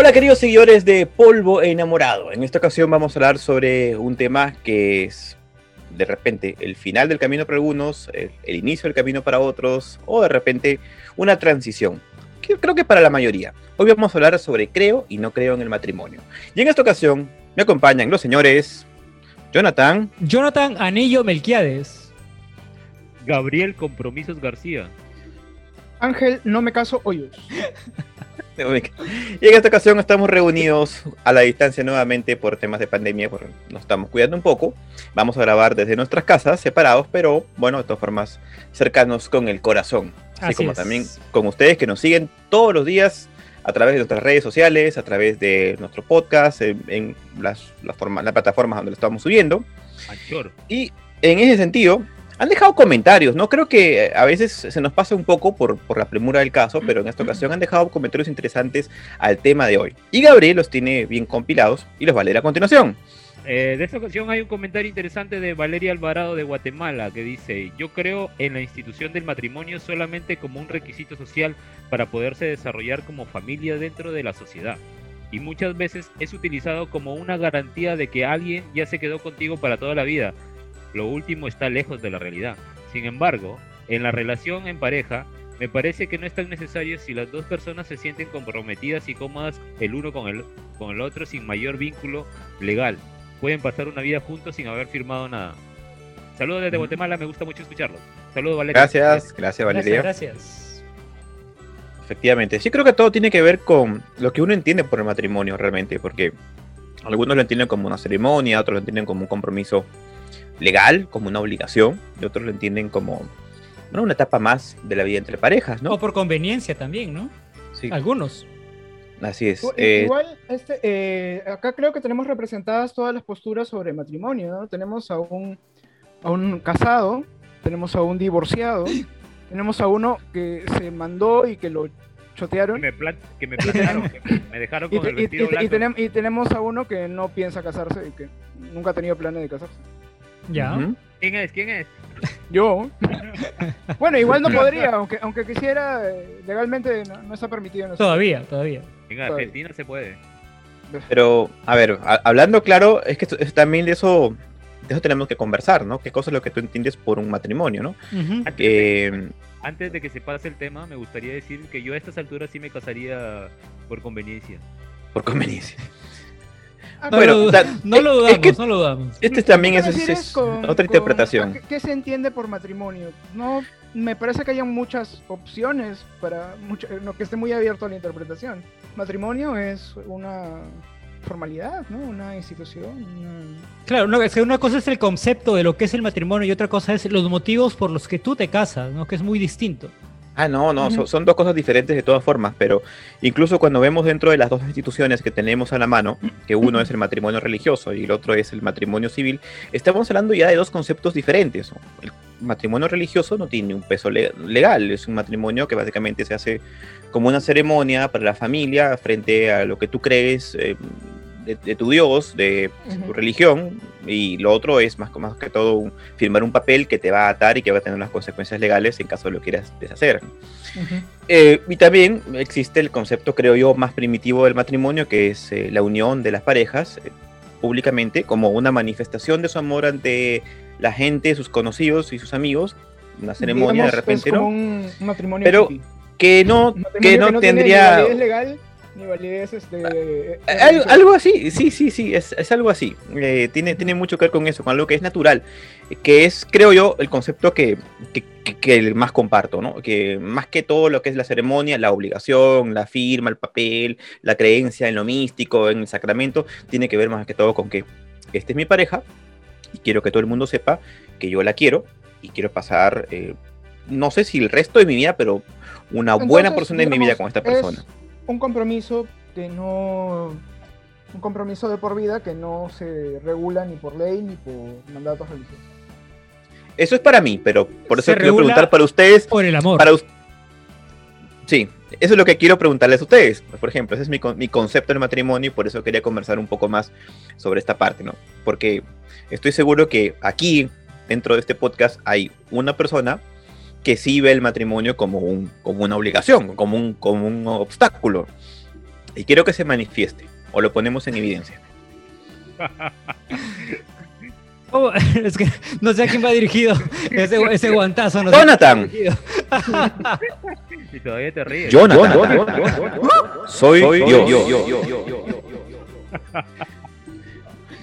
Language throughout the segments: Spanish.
Hola queridos seguidores de Polvo Enamorado. En esta ocasión vamos a hablar sobre un tema que es de repente el final del camino para algunos, el, el inicio del camino para otros, o de repente una transición. Que creo que para la mayoría. Hoy vamos a hablar sobre creo y no creo en el matrimonio. Y en esta ocasión me acompañan los señores Jonathan, Jonathan Anillo Melquiades. Gabriel Compromisos García. Ángel, no me caso hoyos. Y en esta ocasión estamos reunidos a la distancia nuevamente por temas de pandemia, porque nos estamos cuidando un poco. Vamos a grabar desde nuestras casas, separados, pero bueno, de todas formas, cercanos con el corazón. Así, Así como es. también con ustedes que nos siguen todos los días a través de nuestras redes sociales, a través de nuestro podcast, en, en las, las, forma- las plataformas donde lo estamos subiendo. Y en ese sentido, han dejado comentarios, ¿no? Creo que eh, a veces se nos pasa un poco por, por la premura del caso, pero en esta ocasión han dejado comentarios interesantes al tema de hoy. Y Gabriel los tiene bien compilados y los va a leer a continuación. Eh, de esta ocasión hay un comentario interesante de Valeria Alvarado de Guatemala que dice, yo creo en la institución del matrimonio solamente como un requisito social para poderse desarrollar como familia dentro de la sociedad. Y muchas veces es utilizado como una garantía de que alguien ya se quedó contigo para toda la vida. Lo último está lejos de la realidad. Sin embargo, en la relación en pareja, me parece que no es tan necesario si las dos personas se sienten comprometidas y cómodas el uno con el, con el otro sin mayor vínculo legal. Pueden pasar una vida juntos sin haber firmado nada. Saludos desde. Guatemala, me gusta mucho escucharlo. Saludos, Valeria. Gracias, gracias Valeria. Gracias, gracias. Efectivamente, sí creo que todo tiene que ver con lo que uno entiende por el matrimonio realmente, porque algunos lo entienden como una ceremonia, otros lo entienden como un compromiso legal, como una obligación, y otros lo entienden como bueno, una etapa más de la vida entre parejas, ¿no? O por conveniencia también, ¿no? Sí, Algunos. así es. Eh, Igual, este, eh, acá creo que tenemos representadas todas las posturas sobre matrimonio, ¿no? Tenemos a un, a un casado, tenemos a un divorciado, tenemos a uno que se mandó y que lo Que chotearon, me, que me plantearon, que me- dejaron y, con el y- vestido y- y blanco. tenem- y tenemos a uno que no piensa casarse y que nunca ha tenido planes de casarse. Ya. ¿Quién es? ¿Quién es? Yo. bueno, igual no podría, aunque, aunque quisiera, eh, legalmente no, no está permitido. Todavía, todavía. En Argentina se puede. Pero, a ver, a- hablando claro, es que esto- es también de eso, de eso tenemos que conversar, ¿no? ¿Qué cosa es lo que tú entiendes por un matrimonio, ¿no? Ujú. Antes de, Eh, antes de que se pase el tema, me gustaría decir que yo a estas alturas sí me casaría por conveniencia. por conveniencia. Ah, No, Bueno, lo, o sea, no lo es dudamos, que- no lo dudamos. Este también ¿Qué es, es- es con- otra con- interpretación. a ¿qué, qué se entiende por matrimonio? No, me parece que hayan muchas opciones para mucho, no, que esté muy abierto a la interpretación. Matrimonio es una formalidad, ¿no? Una institución. una- Claro, no, es que una cosa es el concepto de lo que es el matrimonio y otra cosa es los motivos por los que tú te casas, ¿no? Que es muy distinto. Ah, no, no, son, son dos cosas diferentes de todas formas, pero incluso cuando vemos dentro de las dos instituciones que tenemos a la mano, que uno es el matrimonio religioso y el otro es el matrimonio civil, estamos hablando ya de dos conceptos diferentes. El matrimonio religioso no tiene un peso le- legal, es un matrimonio que básicamente se hace como una ceremonia para la familia frente a lo que tú crees eh, de, de tu Dios, de tu religión, y lo otro es más, más que todo un- firmar un papel que te va a atar y que va a tener unas consecuencias legales en caso lo quieras deshacer. Ujú. Eh, y también existe el concepto, creo yo, más primitivo del matrimonio, que es eh, la unión de las parejas eh, públicamente como una manifestación de su amor ante la gente, sus conocidos y sus amigos, una ceremonia Digamos, de repente, es como ¿no? un, matrimonio Pero. Que no, que no tiene tendría... ni validez legal ni validez este, eh, Eh, Algo, religiosa. algo así, sí, sí, sí, es, es algo así. Eh, tiene, tiene mucho que ver con eso, con algo que es natural, que es, creo yo, el concepto que, que, que- más comparto, ¿no? Que más que todo lo que es la ceremonia, la obligación, la firma, el papel, la creencia en lo místico, en el sacramento, tiene que ver más que todo con que esta es mi pareja y quiero que todo el mundo sepa que yo la quiero y quiero pasar, eh, no sé si el resto de mi vida, pero una buena Entonces, porción de mi vida digamos, con esta es persona. Un compromiso que no. Un compromiso de por vida que no se regula ni por ley ni por mandatos religiosos. Eso es para mí, pero por eso Se quiero preguntar para ustedes. Por el amor. Para sí, eso es lo que quiero preguntarles a ustedes. Por ejemplo, ese es mi, con- mi concepto del matrimonio y por eso quería conversar un poco más sobre esta parte, ¿no? Porque estoy seguro que aquí, dentro de este podcast, hay una persona que sí ve el matrimonio como, un, como una obligación, como un, como un obstáculo. Y quiero que se manifieste, o lo ponemos en evidencia. Oh, es que no sé a quién va dirigido ese, ese guantazo. No sé Jonathan. Y todavía te ríes. Jonathan. Soy, yo.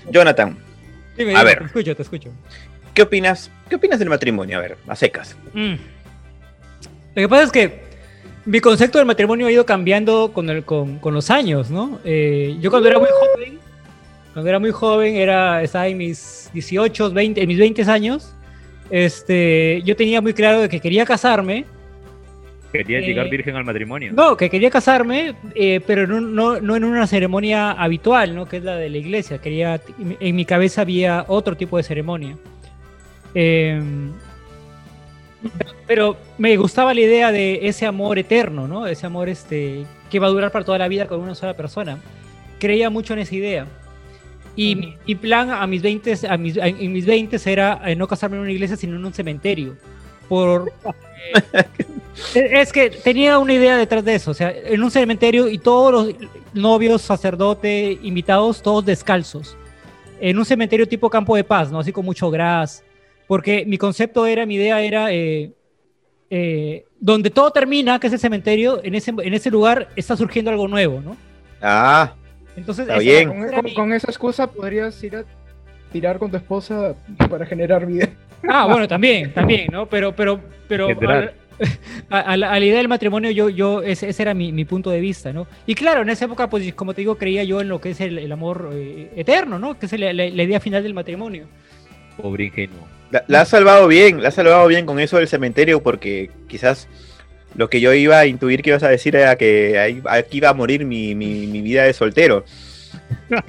Jonathan, Dime, A ver. Te escucho, te escucho. ¿Qué opinas? ¿Qué opinas del matrimonio? A ver, a secas. Mm. Lo que pasa es que mi concepto del matrimonio ha ido cambiando con, el, con, con los años, ¿no? Eh, yo cuando era muy joven, cuando era muy joven, era, estaba en mis 18, 20, en mis 20 años, este, yo tenía muy claro de que quería casarme, Quería Eh, llegar virgen al matrimonio. no, que quería casarme, eh, pero no, no, no en una ceremonia habitual, ¿no? Que es la de la iglesia. Quería, en mi cabeza había otro tipo de ceremonia. Eh, pero me gustaba la idea de ese amor eterno, ¿no? Ese amor este, que va a durar para toda la vida con una sola persona. Creía mucho en esa idea. Y mi, mi plan a mis 20, a mis, en mis 20 era eh, no casarme en una iglesia, sino en un cementerio. Por, eh, es que tenía una idea detrás de eso, o sea, en un cementerio y todos los novios, sacerdotes, invitados, todos descalzos. En un cementerio tipo campo de paz, ¿no? Así con mucho gras. Porque mi concepto era, mi idea era, eh, eh, donde todo termina, que es el cementerio, en ese, en ese lugar está surgiendo algo nuevo, ¿no? Ah, Entonces, Está bien. Con, esa era con- mi- con esa excusa podrías ir a tirar con tu esposa para generar vida. Ah, bueno, también, también, ¿no? Pero, pero, pero a, a la, a la idea del matrimonio, yo, yo, ese, ese era mi, mi punto de vista, ¿no? Y claro, en esa época, pues, como te digo, creía yo en lo que es el, el amor eh, eterno, ¿no? Que es la, la- la idea final del matrimonio. Pobre ingenuo. La, la has salvado bien, la has salvado bien con eso del cementerio porque quizás lo que yo iba a intuir que ibas a decir era que ahí- aquí iba a morir mi, mi, mi vida de soltero.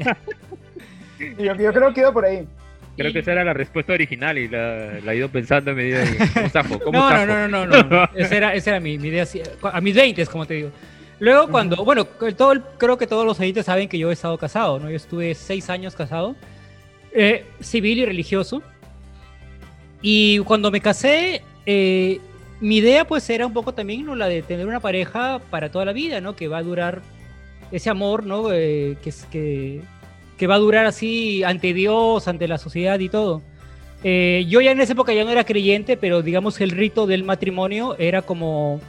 Yo, yo creo que iba por ahí. Creo que esa era la respuesta original y la, la he ido pensando en medida de cómo zafo, cómo No, no, zafo. no, no, no, no. Esa era, esa era mi, mi idea, a mis 20, como te digo. Luego cuando, bueno, todo el- creo que todos los oyentes saben que yo he estado casado, ¿no? Yo estuve seis años casado, eh, civil y religioso. Y cuando me casé, eh, mi idea pues era un poco también ¿no? la de tener una pareja para toda la vida, ¿no? Que va a durar ese amor, ¿no? Eh, que, que, que va a durar así ante Dios, ante la sociedad y todo. Eh, yo ya en esa época ya no era creyente, pero digamos el rito del matrimonio era como,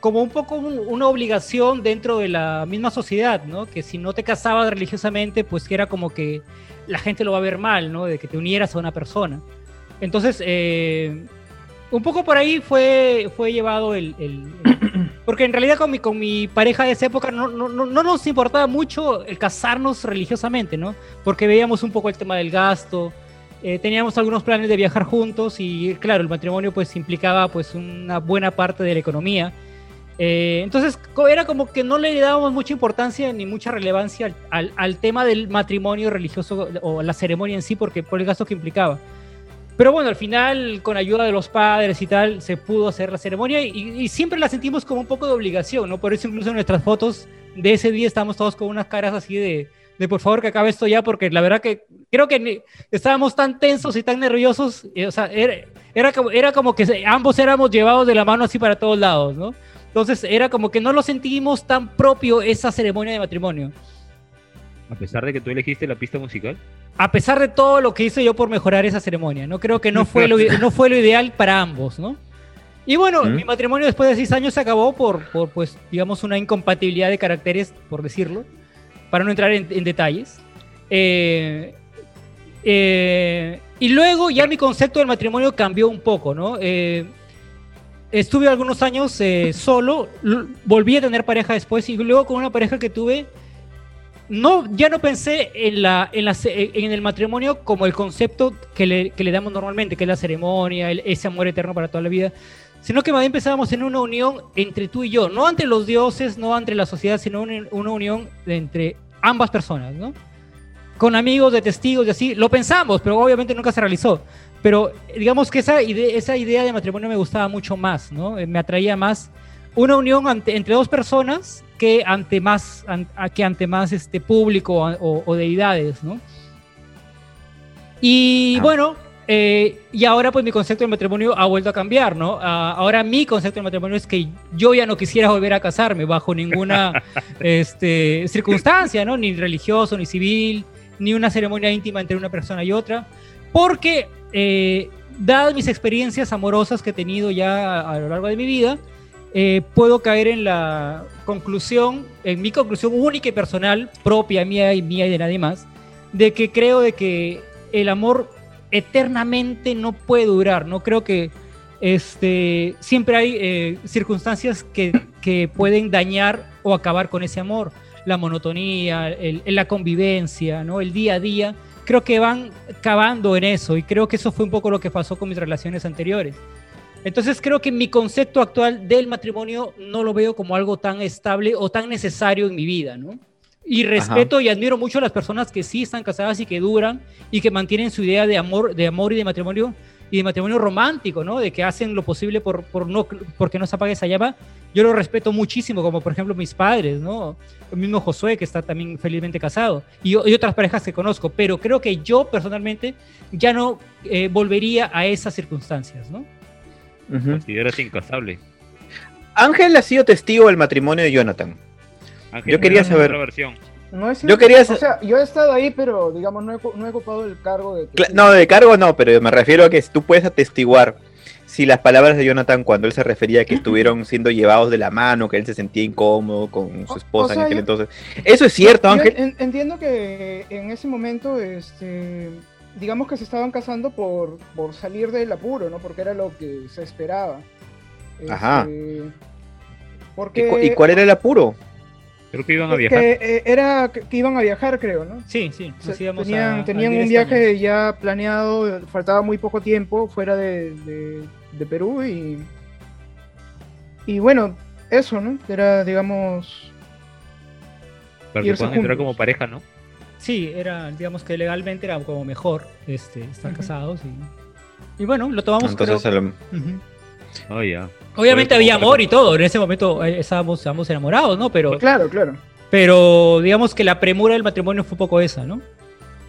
como un poco un- una obligación dentro de la misma sociedad, ¿no? Que si no te casabas religiosamente, pues que era como que la gente lo va a ver mal, ¿no? De que te unieras a una persona. Entonces, eh, un poco por ahí fue, fue llevado el... el- el- porque en realidad con mi, con mi pareja de esa época no, no, no, no nos importaba mucho el casarnos religiosamente, ¿no? Porque veíamos un poco el tema del gasto, eh, teníamos algunos planes de viajar juntos y claro, el matrimonio pues implicaba pues una buena parte de la economía. Eh, entonces era como que no le dábamos mucha importancia ni mucha relevancia al, al- al tema del matrimonio religioso o la ceremonia en sí porque por el gasto que implicaba. Pero bueno, al final, con ayuda de los padres y tal, se pudo hacer la ceremonia y, y siempre la sentimos como un poco de obligación, ¿no? Por eso incluso en nuestras fotos de ese día estamos todos con unas caras así de, de por favor que acabe esto ya, porque la verdad que creo que estábamos tan tensos y tan nerviosos, eh, o sea, era, era, como, era como que ambos éramos llevados de la mano así para todos lados, ¿no? Entonces era como que no lo sentimos tan propio esa ceremonia de matrimonio. A pesar de que tú elegiste la pista musical. A pesar de todo lo que hice yo por mejorar esa ceremonia, ¿no? Creo que no fue lo, no fue lo ideal para ambos, ¿no? Y bueno, ¿Mm? mi matrimonio después de seis años se acabó por, por, pues, digamos, una incompatibilidad de caracteres, por decirlo, para no entrar en, en detalles. Eh, eh, y luego ya mi concepto del matrimonio cambió un poco, ¿no? Eh, estuve algunos años solo, volví a tener pareja después y luego con una pareja que tuve, no, ya no pensé en, la, en, la en el matrimonio como el concepto que le, que le damos normalmente, que es la ceremonia, el- ese amor eterno para toda la vida, sino que más bien pensábamos en una unión entre tú y yo, no entre los dioses, no entre la sociedad, sino una, una unión entre ambas personas, ¿no? Con amigos, de testigos y así, lo pensamos, pero obviamente nunca se realizó. Pero digamos que esa, ide- esa idea de matrimonio me gustaba mucho más, ¿no? Eh, Me atraía más una unión entre dos personas que ante más, an- que ante más este, público o, o deidades, ¿no? Y Ah. bueno, eh, y ahora pues mi concepto del matrimonio ha vuelto a cambiar, ¿no? Ah, ahora mi concepto del matrimonio es que yo ya no quisiera volver a casarme bajo ninguna este, circunstancia, ¿no? Ni religioso, ni civil, ni una ceremonia íntima entre una persona y otra, porque eh, dadas mis experiencias amorosas que he tenido ya a, a lo largo de mi vida, eh, puedo caer en la conclusión, en mi conclusión única y personal, propia mía y mía y de nadie más, de que creo de que el amor eternamente no puede durar. No creo que este, siempre hay eh, circunstancias que, que pueden dañar o acabar con ese amor. La monotonía, el- la convivencia, ¿no? el día a día. Creo que van cavando en eso y creo que eso fue un poco lo que pasó con mis relaciones anteriores. Entonces creo que mi concepto actual del matrimonio no lo veo como algo tan estable o tan necesario en mi vida, ¿no? Y respeto y admiro mucho a las personas que sí están casadas y que duran y que mantienen su idea de amor, de amor y de matrimonio y de matrimonio romántico, ¿no? De que hacen lo posible por, por no, porque no se apague esa llama. Yo lo respeto muchísimo, como por ejemplo mis padres, ¿no? El mismo Josué, que está también felizmente casado, y, y otras parejas que conozco, pero creo que yo personalmente ya no eh, volvería a esas circunstancias, ¿no? Consideras. Ángel ha sido testigo del matrimonio de Jonathan. Ángel, Yo quería ¿tienes saber- otra versión? No es Yo quería O sea, yo he estado ahí, pero digamos, no he, co- no he ocupado el cargo de. No, de cargo no, pero me refiero a que tú puedes atestiguar si las palabras de Jonathan cuando él se refería a que estuvieron siendo llevados de la mano, que él se sentía incómodo con su esposa o en sea, aquel yo- entonces. ¿Eso es cierto, Yo Ángel? en- entiendo que en ese momento, este, digamos que se estaban casando por, por salir del apuro, ¿no? Porque era lo que se esperaba. Ajá. Este, ¿Y, Porque cu- y cuál era el apuro? Creo que iban a viajar. que, eh, era que que iban a viajar, creo, ¿no? Sí, sí, tenían a- tenían a ir a un España. viaje ya planeado, faltaba muy poco tiempo fuera de, de- de Perú y, y bueno, eso, ¿no? Era, digamos, Para que puedan entrar como pareja, ¿no? Sí, era, digamos que legalmente era como mejor este, estar casados. Y, y bueno, lo tomamos Entonces, creo- Ujú. Oh. Obviamente había amor para- y todo, en ese momento eh, estábamos, ambos enamorados, ¿no? Pero, claro, claro. pero digamos que la premura del matrimonio fue un poco esa, ¿no?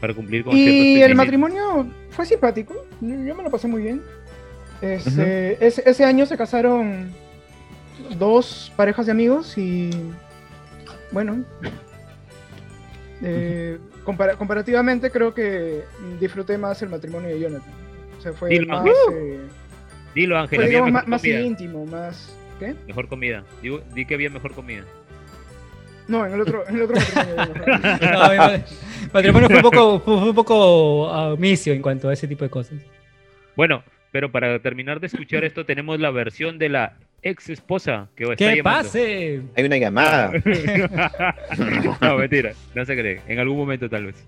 Para cumplir con Y el matrimonio fue simpático, yo me lo pasé muy bien. Este, ese, ese año se casaron dos parejas de amigos y bueno, eh, compara- comparativamente creo que disfruté más el matrimonio de Jonathan. O sea, fue Dilo, más, Ángel. eh, Dilo, Ángel, fue, digamos, más, íntimo, más... ¿Qué? Mejor comida. Digo, di que había mejor comida. No, en el otro, en el otro matrimonio. de Jonathan. No, mi ma- matrimonio fue un poco, fue, un poco ah, omicio en cuanto a ese tipo de cosas. Bueno, pero para terminar de escuchar esto, tenemos la versión de la ex esposa que está ¡Que llamando. pase! hay una llamada. no, mentira, no se cree. En algún momento tal vez.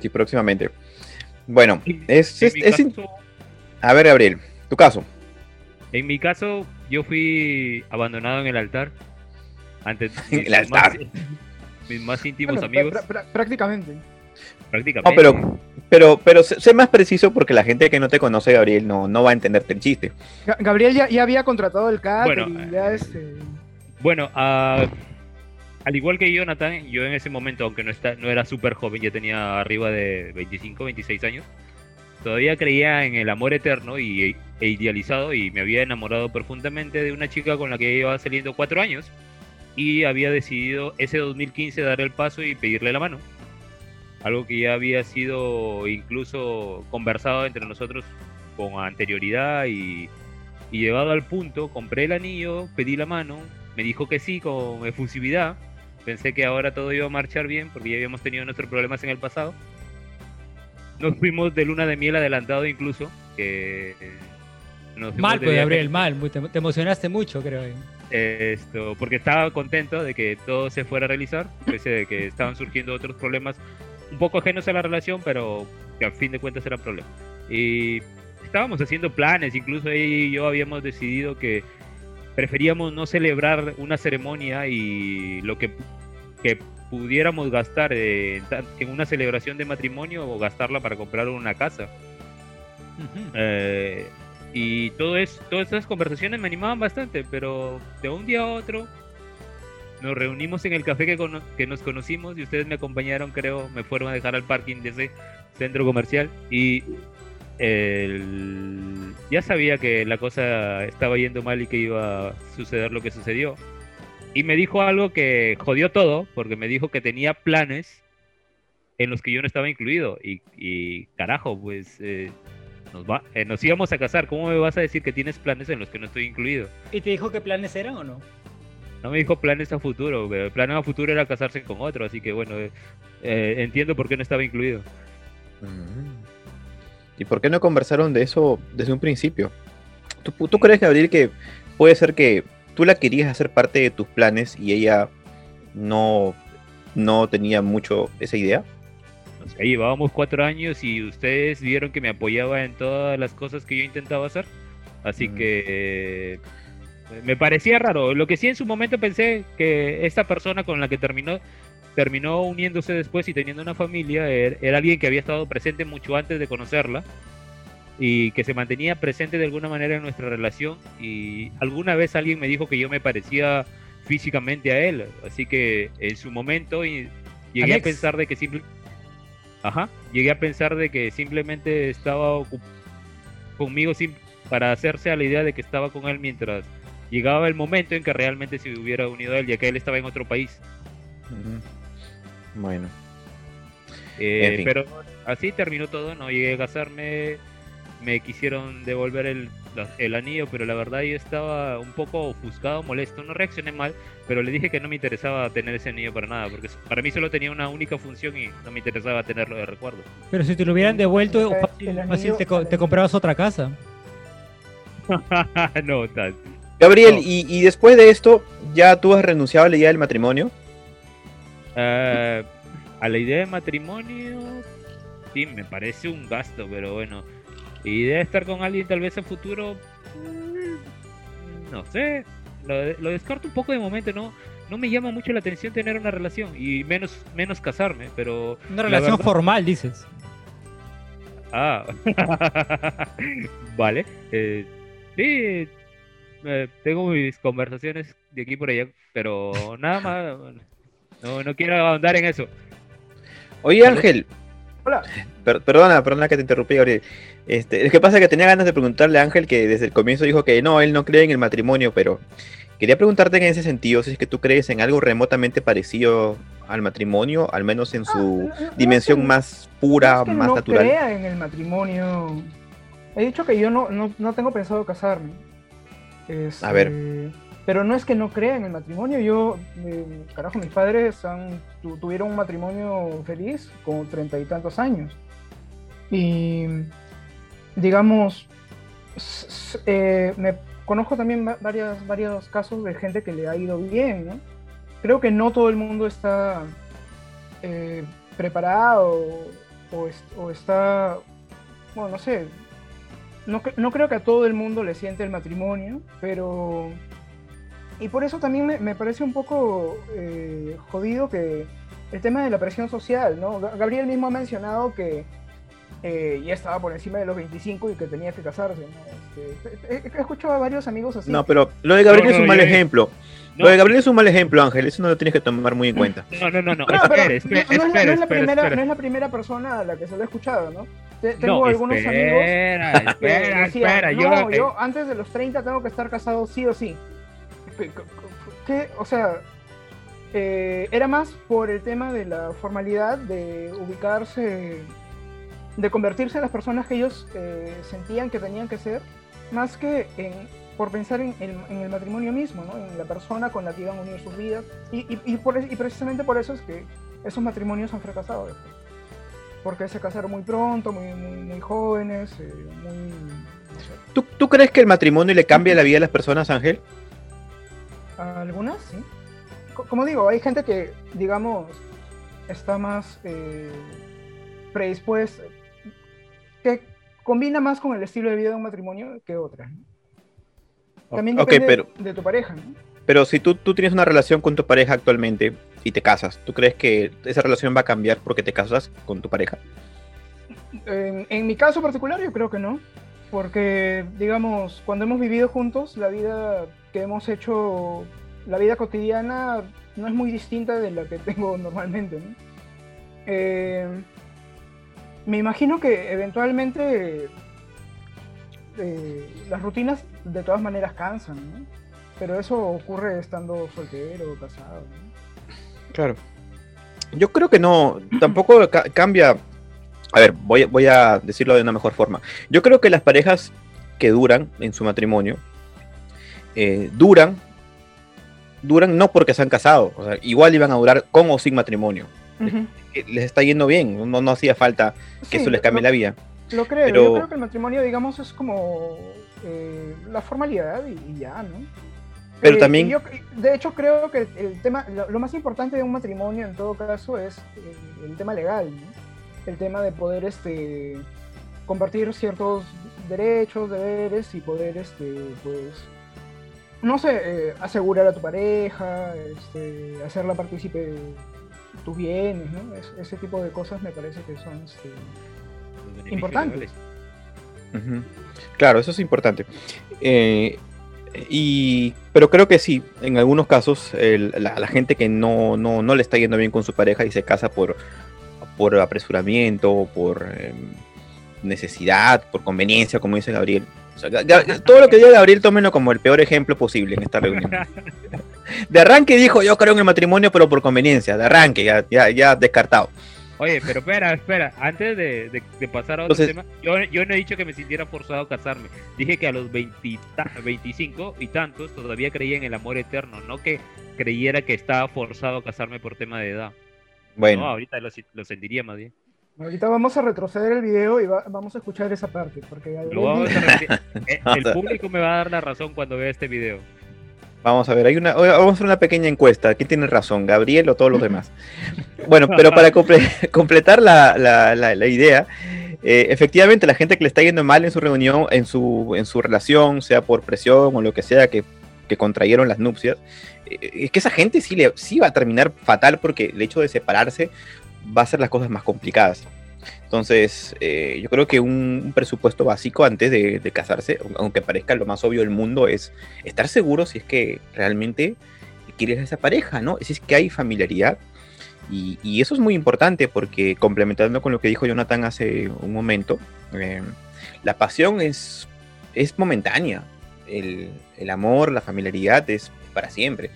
Sí, próximamente. Bueno, es, En es- mi es- caso- a ver, Gabriel, tu caso. En mi caso, yo fui abandonado en el altar. Ante En el mis más- altar. mis más íntimos Bueno, amigos, prácticamente. prácticamente. No, pero, pero, pero sé más preciso porque la gente que no te conoce, Gabriel, no, no va a entenderte el chiste. Ga- Gabriel ya, ya había contratado el catering, Bueno, ya eh, este... Bueno, ah, al igual que Jonathan, yo en ese momento, aunque no, está, no era súper joven, ya tenía arriba de 25, 26 años, todavía creía en el amor eterno y, e idealizado y me había enamorado profundamente de una chica con la que llevaba saliendo cuatro años y había decidido ese 2015 dar el paso y pedirle la mano. Algo que ya había sido incluso conversado entre nosotros con anterioridad y, y llevado al punto, compré el anillo, pedí la mano, me dijo que sí con efusividad. Pensé que ahora todo iba a marchar bien porque ya habíamos tenido nuestros problemas en el pasado. Nos fuimos de luna de miel adelantado incluso. Que eh, nos Mal, pues, Gabriel, mal. Te, te emocionaste mucho, creo. Esto, porque estaba contento de que todo se fuera a realizar, pese de que estaban surgiendo otros problemas un poco ajenos a la relación, pero que a fin de cuentas eran problemas. Y estábamos haciendo planes, incluso ella y yo habíamos decidido que preferíamos no celebrar una ceremonia y lo que, que pudiéramos gastar en, una celebración de matrimonio o gastarla para comprar una casa. Ujú. Eh, y todo es, todas estas conversaciones me animaban bastante, pero de un día a otro nos reunimos en el café que, que nos conocimos y ustedes me acompañaron, creo, me fueron a dejar al parking de ese centro comercial y ya sabía que la cosa estaba yendo mal y que iba a suceder lo que sucedió. Y me dijo algo que jodió todo, porque me dijo que tenía planes en los que yo no estaba incluido. Y, y, carajo, pues eh, nos, va, eh, nos íbamos a casar. ¿Cómo me vas a decir que tienes planes en los que no estoy incluido? ¿Y te dijo qué planes eran o no? No me dijo planes a futuro, pero el plan a futuro era casarse con otro, así que bueno, eh, eh, entiendo por qué no estaba incluido. Mm. ¿Y por qué no conversaron de eso desde un principio? ¿Tú, tú crees, Gabriel, que puede ser que tú la querías hacer parte de tus planes y ella no, no tenía mucho esa idea? O sea, llevábamos cuatro años y ustedes vieron que me apoyaba en todas las cosas que yo intentaba hacer. Así Mm. que me parecía raro. Lo que sí en su momento pensé que esta persona con la que terminó terminó uniéndose después y teniendo una familia er- era alguien que había estado presente mucho antes de conocerla y que se mantenía presente de alguna manera en nuestra relación y alguna vez alguien me dijo que yo me parecía físicamente a él así que en su momento y llegué Alex. a pensar de que simple ajá llegué a pensar de que simplemente estaba conmigo para hacerse a la idea de que estaba con él mientras llegaba el momento en que realmente se hubiera unido a él ya que él estaba en otro país. Bueno. Eh, En fin. Pero así terminó todo, no llegué a casarme, me quisieron devolver el, la- el anillo, pero la verdad yo estaba un poco ofuscado, molesto, no reaccioné mal, pero le dije que no me interesaba tener ese anillo para nada, porque para mí solo tenía una única función y no me interesaba tenerlo de recuerdo. Pero si te lo hubieran devuelto, fácil, te, comprabas otra casa. no, tal. Gabriel, No. y, y después de esto, ¿ya tú has renunciado a la idea del matrimonio? Ah, a la idea de matrimonio, sí, me parece un gasto, pero bueno. Idea de estar con alguien tal vez en futuro, mm, no sé, lo, lo descarto un poco de momento, no, no me llama mucho la atención tener una relación y menos, menos casarme, pero Una La relación verdad- formal, dices. ah, vale, eh, sí, eh, tengo mis conversaciones de aquí por allá, pero nada más, no, no quiero ahondar en eso. Oye, Ángel, Hola. per- perdona, perdona que te interrumpí, Gabriel. Este, lo que pasa es que tenía ganas de preguntarle a Ángel que desde el comienzo dijo que no, él no cree en el matrimonio, pero quería preguntarte en ese sentido, si es que tú crees en algo remotamente parecido al matrimonio, al menos en Ah, su no- no es dimensión que- más no pura, es que más no natural. crea en el matrimonio. He dicho que yo no, no, no tengo pensado casarme. Este, A ver. Pero no es que no crea en el matrimonio. Yo, eh, carajo, mis padres han, tu- tuvieron un matrimonio feliz con treinta y tantos años. Y, digamos, eh, me conozco también varias, varios casos de gente que le ha ido bien, ¿no? Creo que no todo el mundo está eh, preparado o está, bueno, no sé, no, no creo que a todo el mundo le siente el matrimonio, pero... Y por eso también me, me parece un poco eh, jodido que el tema de la presión social, ¿no? Ga- Gabriel mismo ha mencionado que eh, ya estaba por encima de los 25 y que tenía que casarse, ¿no? Este, he, he escuchado a varios amigos así. No, pero lo de Gabriel No, es un no, mal yo- ejemplo. No, Lo de Gabriel es un mal ejemplo, Ángel, eso no lo tienes que tomar muy en cuenta. no, no, no, no, No, pero espere, espere, no- no es la- espere, no es la espere, primera- no es la primera persona a la que se lo he escuchado, ¿no? Te- tengo No, algunos amigos espera, que espera, decían, espera, no, yo, yo antes de los 30 tengo que estar casado sí o sí. ¿Qué- qué- O sea, eh, era más por el tema de la formalidad de ubicarse, de convertirse en las personas que ellos eh, sentían que tenían que ser, más que en, por pensar en el, en el matrimonio mismo, ¿no? en la persona con la que iban a unir sus vidas. Y, y- y por, y precisamente por eso es que esos matrimonios han fracasado después porque se casaron muy pronto, muy, muy, muy jóvenes, eh, muy... no sé. ¿Tú, tú crees que el matrimonio le cambia la vida a las personas, Ángel? Algunas, sí. Co- Como digo, hay gente que, digamos, está más eh, predispuesta, que combina más con el estilo de vida de un matrimonio que otras. ¿no? También depende pero, de tu pareja, ¿no? Pero si tú, tú tienes una relación con tu pareja actualmente y te casas, ¿tú crees que esa relación va a cambiar porque te casas con tu pareja? En, en mi caso particular yo creo que no, porque digamos, cuando hemos vivido juntos, la vida que hemos hecho, la vida cotidiana no es muy distinta de la que tengo normalmente. ¿no? Eh, me imagino que eventualmente eh, las rutinas de todas maneras cansan, ¿no? Pero eso ocurre estando soltero o casado, ¿no? Claro. Yo creo que no, tampoco ca- cambia. A ver, voy, a- voy a decirlo de una mejor forma. Yo creo que las parejas que duran en su matrimonio, eh, duran, duran no porque se han casado, o sea, igual iban a durar con o sin matrimonio. Eh, Les está yendo bien, no, no hacía falta que Sí, eso les cambie lo- la vida. Lo creo, Pero- yo creo que el matrimonio, digamos, es como eh, la formalidad y, y ya, ¿no? Pero Eh, también- yo, de hecho, creo que el tema, lo, lo más importante de un matrimonio en todo caso es eh, el tema legal, ¿no? El tema de poder este, compartir ciertos derechos, deberes y poder, este, pues, no sé, eh, asegurar a tu pareja, este, hacerla partícipe de tus bienes, ¿no? Es- ese tipo de cosas me parece que son... este, Los beneficios Importante. legales. Ujú. Claro, eso es importante. Eh, y, pero creo que sí, en algunos casos, el- la, la gente que no, no, no le está yendo bien con su pareja y se casa por, por apresuramiento, por eh, necesidad, por conveniencia, como dice Gabriel. O sea, todo lo que diga Gabriel, tómenlo como el peor ejemplo posible en esta reunión. De arranque dijo, yo creo en el matrimonio, pero por conveniencia. De arranque, ya, ya, ya descartado. Oye, pero espera, espera, antes de, de- de pasar a otro Entonces- tema, yo, yo no he dicho que me sintiera forzado a casarme. Dije que a los 20 y ta- 25 y tantos todavía creía en el amor eterno, no que creyera que estaba forzado a casarme por tema de edad. No, Bueno, ahorita lo, si- lo sentiría más bien. Ahorita vamos a retroceder el video y va- vamos a escuchar esa parte. Porque Lo vamos a. Eh, El público me va a dar la razón cuando vea este video. Vamos a ver, hay una, vamos a hacer una pequeña encuesta. ¿Quién tiene razón, Gabriel o todos los demás? Bueno, pero para comple- completar la, la- la- la idea, eh, efectivamente la gente que le está yendo mal en su reunión, en su, en su relación, sea por presión o lo que sea que, que contrayeron las nupcias, eh, es que esa gente sí, le, sí va a terminar fatal porque el hecho de separarse va a hacer las cosas más complicadas. Entonces, eh, yo creo que un, presupuesto básico antes de, casarse, aunque parezca lo más obvio del mundo, es estar seguro si es que realmente quieres a esa pareja, ¿no? Si es que hay familiaridad. Y, eso es muy importante porque complementando con lo que dijo Jonathan hace un momento, eh, la pasión es, es momentánea. El, el amor, la familiaridad es para siempre.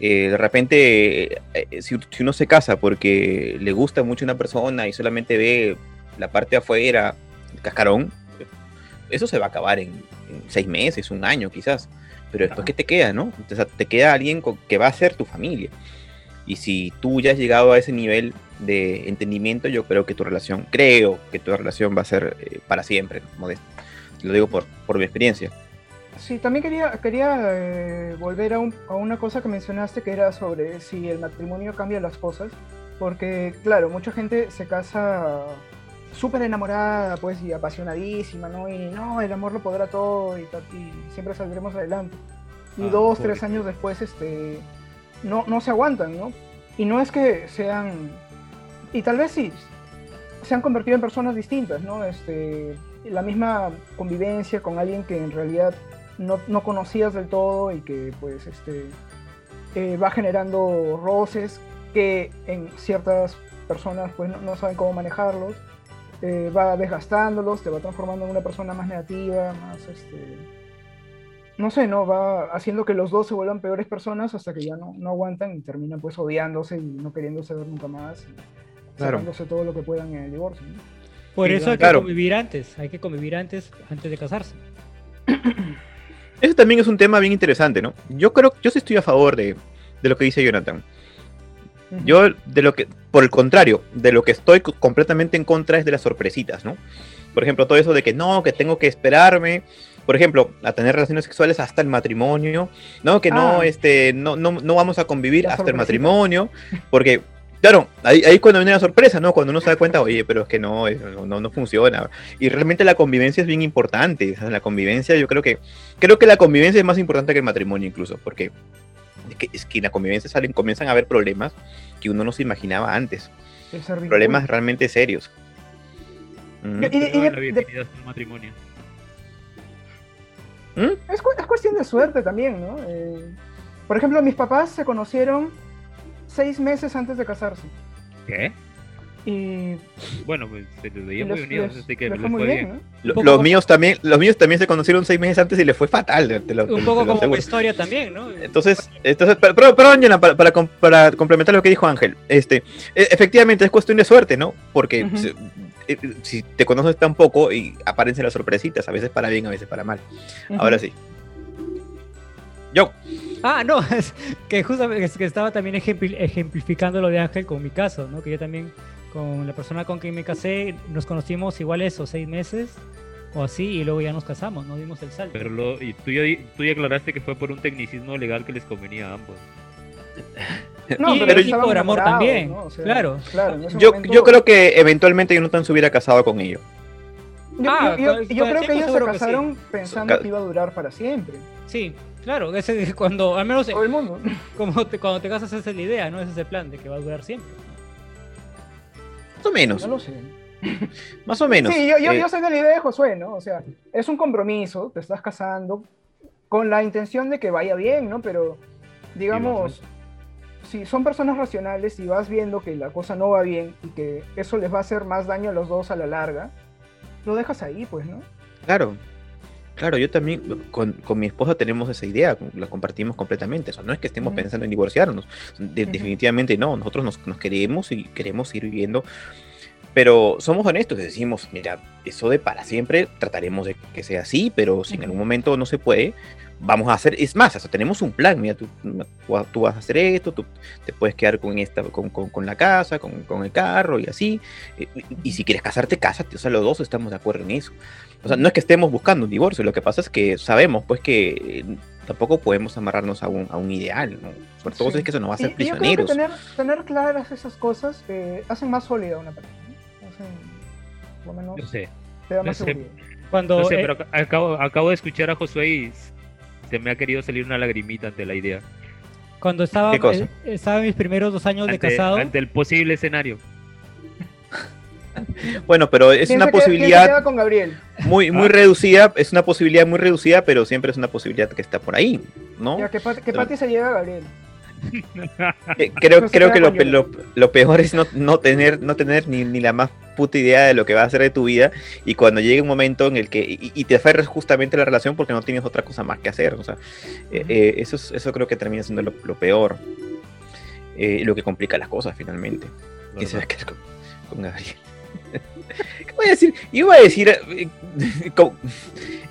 Eh, de repente, si, si uno se casa porque le gusta mucho una persona y solamente ve la parte de afuera, el cascarón, eso se va a acabar en, en seis meses, un año quizás. Pero después, ¿qué te queda, no? O sea, te queda alguien con- que va a ser tu familia. Y si tú ya has llegado a ese nivel de entendimiento, yo creo que tu relación, creo que tu relación va a ser eh, para siempre, ¿no? Modesto. Lo digo por, por mi experiencia. Sí, también quería, quería eh, volver a, un- a una cosa que mencionaste que era sobre si el matrimonio cambia las cosas. Porque, claro, mucha gente se casa súper enamorada, pues, y apasionadísima, ¿no? Y no, el amor lo podrá todo y, siempre saldremos adelante. Y Ah, dos, pobre. tres años después, este, no, no se aguantan, ¿no? Y no es que sean, y tal vez sí, se han convertido en personas distintas, ¿no? Este, la misma convivencia con alguien que en realidad no, no conocías del todo y que pues este eh, va generando roces que en ciertas personas pues no, no saben cómo manejarlos, eh, va desgastándolos, te va transformando en una persona más negativa, más este no sé, ¿no? Va haciendo que los dos se vuelvan peores personas hasta que ya no, no aguantan y terminan pues odiándose y no queriéndose ver nunca más y Claro. sacándose todo lo que puedan en el divorcio. ¿no? Por eso hay claro. que convivir antes, hay que convivir antes antes de casarse. Ese también es un tema bien interesante, ¿no? Yo creo, yo sí estoy a favor de, de lo que dice Jonathan. Yo, de lo que, por el contrario, de lo que estoy co- completamente en contra es de las sorpresitas, ¿no? Por ejemplo, todo eso de que no, que tengo que esperarme, por ejemplo, a tener relaciones sexuales hasta el matrimonio, no, que no, Ah. este, no, no, no vamos a convivir hasta el matrimonio, porque, claro, ahí, ahí cuando viene la sorpresa, ¿no? Cuando uno se da cuenta, oye, pero es que no, no, no, funciona. Y realmente la convivencia es bien importante, la convivencia, yo creo que, creo que la convivencia es más importante que el matrimonio incluso, porque que, es que en la convivencia salen, comienzan a haber problemas que uno no se imaginaba antes, problemas realmente serios. Mm. Y- y- de- un matrimonio. ¿Mm? Es, cu- es cuestión de suerte también, ¿no? Eh, por ejemplo, mis papás se conocieron seis meses antes de casarse. ¿Qué? Y Bueno, pues se les veía muy unidos, así que les fue bien, bien. ¿no? Lo- poco los como- míos también, los míos también se conocieron seis meses antes y les fue fatal. te lo- te Un poco te lo como aseguro. historia también, ¿no? Entonces, entonces pero, pero, Jonah, para, para, com- para complementar lo que dijo Ángel, este, e- efectivamente es cuestión de suerte, ¿no? Porque Ujú. si, si te conoces tan poco y aparecen las sorpresitas, a veces para bien, a veces para mal. Ahora sí. Yo, Ah, no, es que justamente es que estaba también ejempli- ejemplificando lo de Ángel con mi caso, ¿no? Que yo también, con la persona con quien me casé, nos conocimos igual eso, seis meses o así, y luego ya nos casamos, no dimos el salto. Pero lo, y tú ya, di- tú ya aclaraste que fue por un tecnicismo legal que les convenía a ambos. No, y, pero y por amor también, ¿no? O sea, claro. claro, yo, momento- yo creo que eventualmente Jonathan se hubiera casado con ellos. Yo, Ah, yo- yo- con- yo con el creo que ellos se seguro que sí. casaron pensando Ca- que iba a durar para siempre. Sí, claro, ese, cuando, al menos Todo el mundo. como te- cuando te casas esa es la idea, ¿no? Ese es el plan de que va a durar siempre. Más o menos, No lo sé. más o menos. Sí, yo, yo, Eh, yo soy de la idea de Josué, ¿no? O sea, es un compromiso, te estás casando con la intención de que vaya bien, ¿no? Pero, digamos, si son personas racionales y vas viendo que la cosa no va bien y que eso les va a hacer más daño a los dos a la larga, lo dejas ahí, pues, ¿no? Claro, claro, yo también con, con mi esposa tenemos esa idea, la compartimos completamente. O sea, no es que estemos Ujú. pensando en divorciarnos, de- Ujú. definitivamente no. Nosotros nos, nos queremos y queremos seguir viviendo, pero somos honestos decimos, mira, eso de para siempre trataremos de que sea así, pero si en algún momento no se puede, vamos a hacer, es más, hasta tenemos un plan, mira, tú, tú vas a hacer esto, tú te puedes quedar con esta, con, con- con la casa, con, con el carro y así. Y, y si quieres casarte, cásate, o sea, los dos estamos de acuerdo en eso. O sea, no es que estemos buscando un divorcio, lo que pasa es que sabemos, pues, que eh, tampoco podemos amarrarnos a un, a un ideal, ¿no? Sobre todo Sí. es que eso nos va a hacer Y- y yo creo que prisioneros. tener, tener claras esas cosas eh, hacen más sólida una pareja, ¿no? Hacen, por lo menos, No sé, te da no más sé. seguridad. Cuando no sé, eh, pero ac- acabo, acabo de escuchar a Josué y se me ha querido salir una lagrimita ante la idea. cuando estaba, ¿Qué cosa? eh, estaba en mis primeros dos años de casado, ante el posible escenario. Bueno, pero es ¿Quién una posibilidad queda con Gabriel? muy, muy Ah. reducida, es una posibilidad muy reducida, pero siempre es una posibilidad que está por ahí, ¿no? Ya, que, Pat- que Pati se lleve a Gabriel. Eh, Creo, No creo que lo, peor es no, no tener, no tener ni, ni la más puta idea de lo que va a hacer de tu vida y cuando llegue un momento en el que y, y te aferres justamente a la relación porque no tienes otra cosa más que hacer. O sea, eh, eh, eso, es- eso creo que termina siendo lo, lo peor eh, lo que complica las cosas finalmente. Y se va a quedar con, con Gabriel. ¿Qué voy a decir? Iba a decir, eh, como-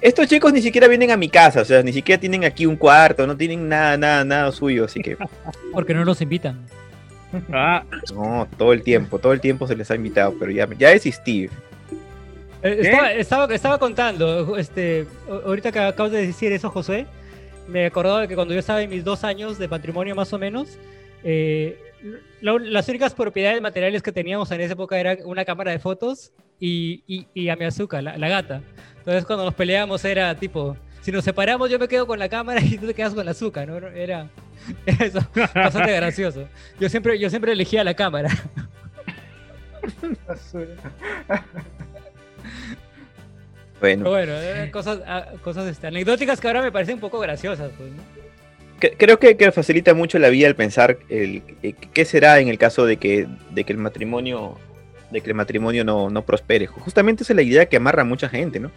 estos chicos ni siquiera vienen a mi casa, o sea, ni siquiera tienen aquí un cuarto, no tienen nada, nada, nada suyo, así que porque no nos invitan. Ah, no, todo el tiempo, todo el tiempo se les ha invitado, pero ya, ya desistí. Eh. Estaba, estaba, estaba contando, este, ahorita que acabas de decir eso, José, me acordaba que cuando yo estaba en mis dos años de matrimonio más o menos, eh, lo- las únicas propiedades materiales que teníamos en esa época eran una cámara de fotos y, y, y a mi azúcar, la, la gata. Entonces cuando nos peleábamos era tipo, si nos separamos yo me quedo con la cámara y tú te quedas con la azúcar, ¿no? Era, era eso, bastante gracioso. Yo siempre, yo siempre elegía la cámara. Bueno, bueno, eran cosas, ah, cosas este, anecdóticas que ahora me parecen un poco graciosas. Pues, ¿no? Creo que, que facilita mucho la vida el pensar el, eh, qué será en el caso de que, de que el matrimonio de que el matrimonio no, no prospere. Justamente esa es la idea que amarra a mucha gente, ¿no?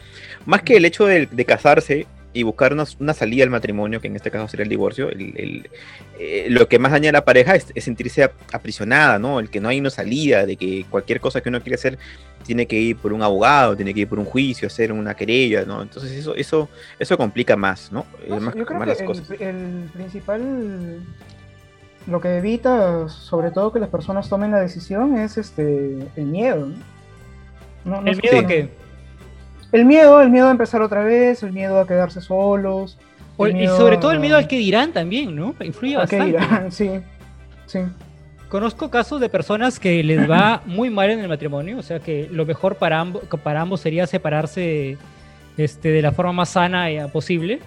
Más que el hecho de, de casarse y buscar una, una salida al matrimonio, que en este caso sería el divorcio, el- el- eh, lo que más daña a la pareja es, es sentirse ap- aprisionada, ¿no? El que no hay una salida, de que cualquier cosa que uno quiere hacer tiene que ir por un abogado, tiene que ir por un juicio, hacer una querella, ¿no? Entonces eso, eso, eso complica más, ¿no? No, más, yo creo más que las el, cosas. el principal, lo que evita, sobre todo que las personas tomen la decisión, es este el miedo. ¿no? No- no ¿El miedo a qué? El miedo, el miedo a empezar otra vez, el miedo a quedarse solos. O- y sobre todo el miedo al que dirán también, ¿no? Influye bastante. dirán, sí, sí. Conozco casos de personas que les va muy mal en el matrimonio, o sea que lo mejor para ambos, para ambos sería separarse este, de la forma más sana eh, posible.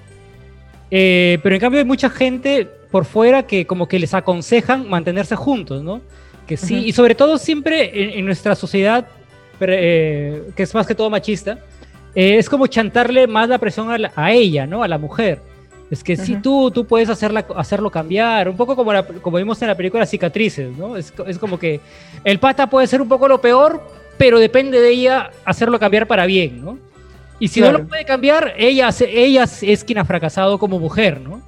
Eh, pero en cambio hay mucha gente por fuera que como que les aconsejan mantenerse juntos, ¿no? Que sí, y sobre todo siempre en, en nuestra sociedad, pero, eh, que es más que todo machista, eh, es como chantarle más la presión a, la- a ella, ¿no? A la mujer. Es que sí, Ujú. tú, tú puedes hacerla, hacerlo cambiar, un poco como, la- como vimos en la película Cicatrices, ¿no? Es, co- es como que el pata puede ser un poco lo peor, pero depende de ella hacerlo cambiar para bien, ¿no? Y si no Claro. lo puede cambiar, ella, ella es quien ha fracasado como mujer, ¿no?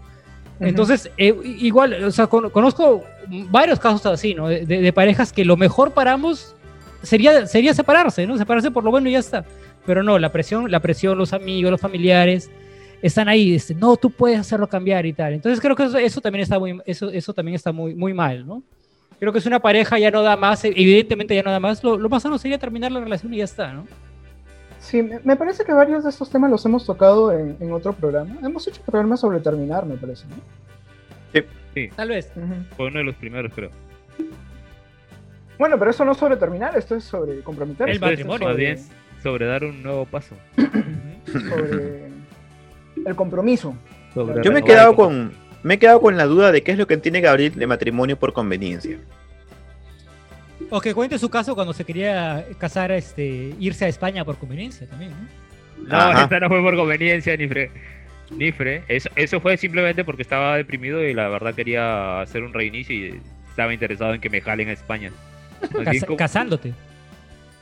Entonces, eh, igual, o sea, con- conozco varios casos así, ¿no? De, de- de parejas que lo mejor para ambos sería, sería separarse, ¿no? Separarse por lo bueno y ya está. Pero no, la presión, la presión, los amigos, los familiares están ahí, este, no, tú puedes hacerlo cambiar y tal. Entonces creo que eso, eso también está muy, eso, eso también está muy, muy mal, ¿no? Creo que si una pareja ya no da más, evidentemente ya no da más, lo, lo más sano sería terminar la relación y ya está, ¿no? Sí, me parece que varios de estos temas los hemos tocado en, en otro programa. Hemos hecho programas sobre terminar, me parece. ¿no? Tal vez. Fue uno de los primeros, creo. Bueno, pero eso no es sobre terminar, esto es sobre comprometerse. El matrimonio. Bien sobre dar un nuevo paso. sobre el compromiso. Sobre Yo me he quedado con me he quedado con la duda de qué es lo que entiende Gabriel de matrimonio por conveniencia. O que cuente su caso cuando se quería casar, este, irse a España por conveniencia también, ¿no? No, esta no fue por conveniencia, ni fre. Ni fre. Eso, eso fue simplemente porque estaba deprimido y la verdad quería hacer un reinicio y estaba interesado en que me jalen a España. Como- casándote.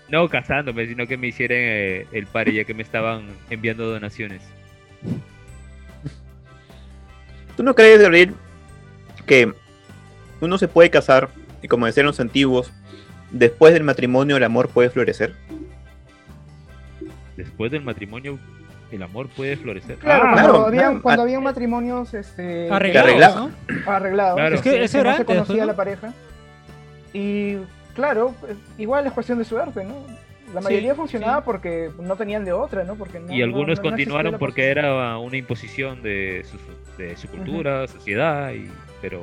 No casándome, sino que me hicieran eh, el pare ya que me estaban enviando donaciones. ¿Tú no crees, Gabriel, que uno se puede casar y como decían los antiguos, después del matrimonio el amor puede florecer? Después del matrimonio, el amor puede florecer. Claro, Ah, cuando, claro, habían, claro. cuando Ah. habían matrimonios este, Arreglados, arreglado. ¿no? arreglados, Claro. Es que eso que era no se antes, conocía ¿no? la pareja. Y claro, igual es cuestión de suerte, ¿no? La mayoría Sí, funcionaba sí. porque no tenían de otra, ¿no? Porque no- y no- algunos no- no existía continuaron porque era una imposición de su, de su cultura, sociedad, y, pero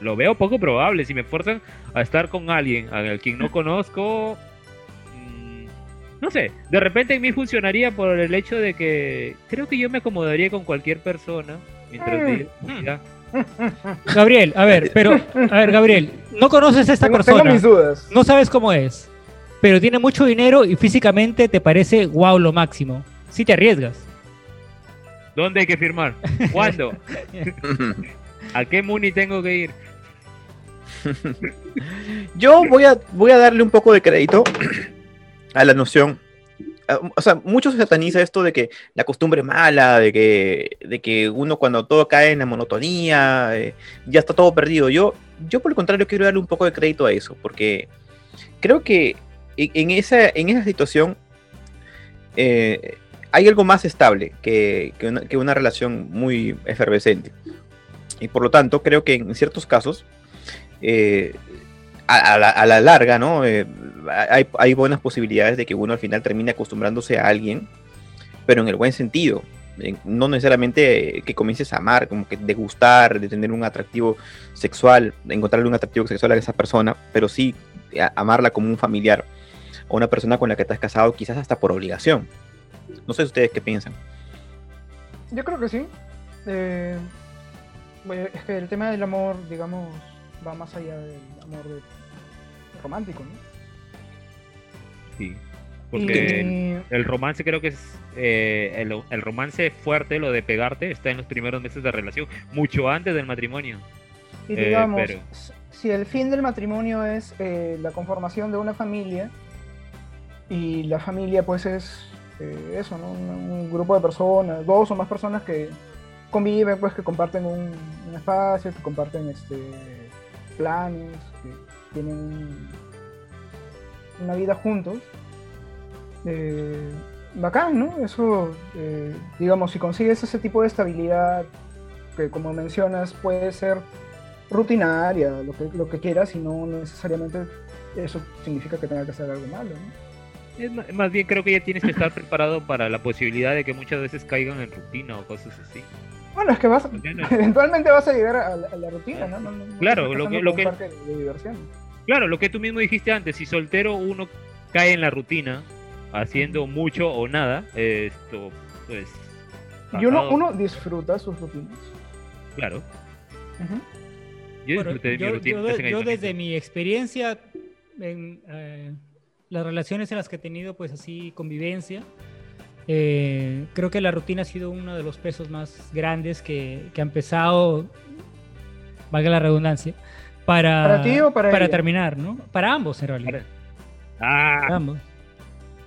lo veo poco probable. Si me fuerzan a estar con alguien al quien no conozco, mm, no sé, de repente en mí funcionaría por el hecho de que creo que yo me acomodaría con cualquier persona mientras Mm. de-. Gabriel, a ver, pero, a ver, Gabriel, no conoces a esta Tengo, tengo persona, mis dudas. no sabes cómo es, pero tiene mucho dinero y físicamente te parece wow lo máximo. Si te arriesgas. ¿Dónde hay que firmar? ¿Cuándo? ¿A qué Muni tengo que ir? Yo voy a, voy a darle un poco de crédito a la noción. A- O sea, mucho se sataniza esto de que la costumbre es mala, de que, de que uno cuando todo cae en la monotonía, eh, ya está todo perdido. Yo, yo por el contrario quiero darle un poco de crédito a eso, porque creo que en, esa, en esa situación eh, hay algo más estable que, que una relación muy efervescente. Y por lo tanto, creo que en ciertos casos, eh, a, la, larga, ¿no? Eh, hay, hay buenas posibilidades de que uno al final termine acostumbrándose a alguien, pero en el buen sentido. En- no necesariamente que comiences a amar, como que de gustar, de tener un atractivo sexual, de encontrarle un atractivo sexual a esa persona, pero sí amarla como un familiar o una persona con la que has casado, quizás hasta por obligación. No sé ustedes qué piensan. Yo creo que sí. Eh, es que el tema del amor, digamos, va más allá del amor de- romántico, ¿no? Sí. Porque el, Y- el romance creo que es eh, el, el romance fuerte, lo de pegarte, está en los primeros meses de relación, mucho antes del matrimonio. Y Eh, digamos, pero- si el fin del matrimonio es eh, la conformación de una familia, y la familia pues es eh, eso, ¿no? Un, un grupo de personas, dos o más personas que conviven, pues que comparten un, un espacio, que comparten este planes, que tienen un- una vida juntos. Eh, bacán, ¿no? Eso, eh, digamos, si consigues ese tipo de estabilidad, que como mencionas puede ser rutinaria, lo que, lo que quieras, y no necesariamente eso significa que tenga que ser algo malo. ¿no? Es ma- más bien creo que ya tienes que estar preparado para la posibilidad de que muchas veces caigan en rutina o cosas así. Bueno, es que vas, no- eventualmente vas a llegar a la, a la rutina, ¿no? No- no- no Claro, lo que- lo que- un parque de, de diversión. Claro, lo que tú mismo dijiste antes, si soltero uno cae en la rutina haciendo mucho o nada, esto pues... Y uno, disfruta sus rutinas. Claro, yo Bueno, disfruté de mi rutina. yo desde mi experiencia en eh, las relaciones en las que he tenido, pues así, convivencia, Eh, creo que la rutina ha sido uno de los pesos más grandes que, que han pesado, valga la redundancia, para, ¿Para ti o para terminar, ¿no? Para ambos, en realidad. Ah, Para ambos.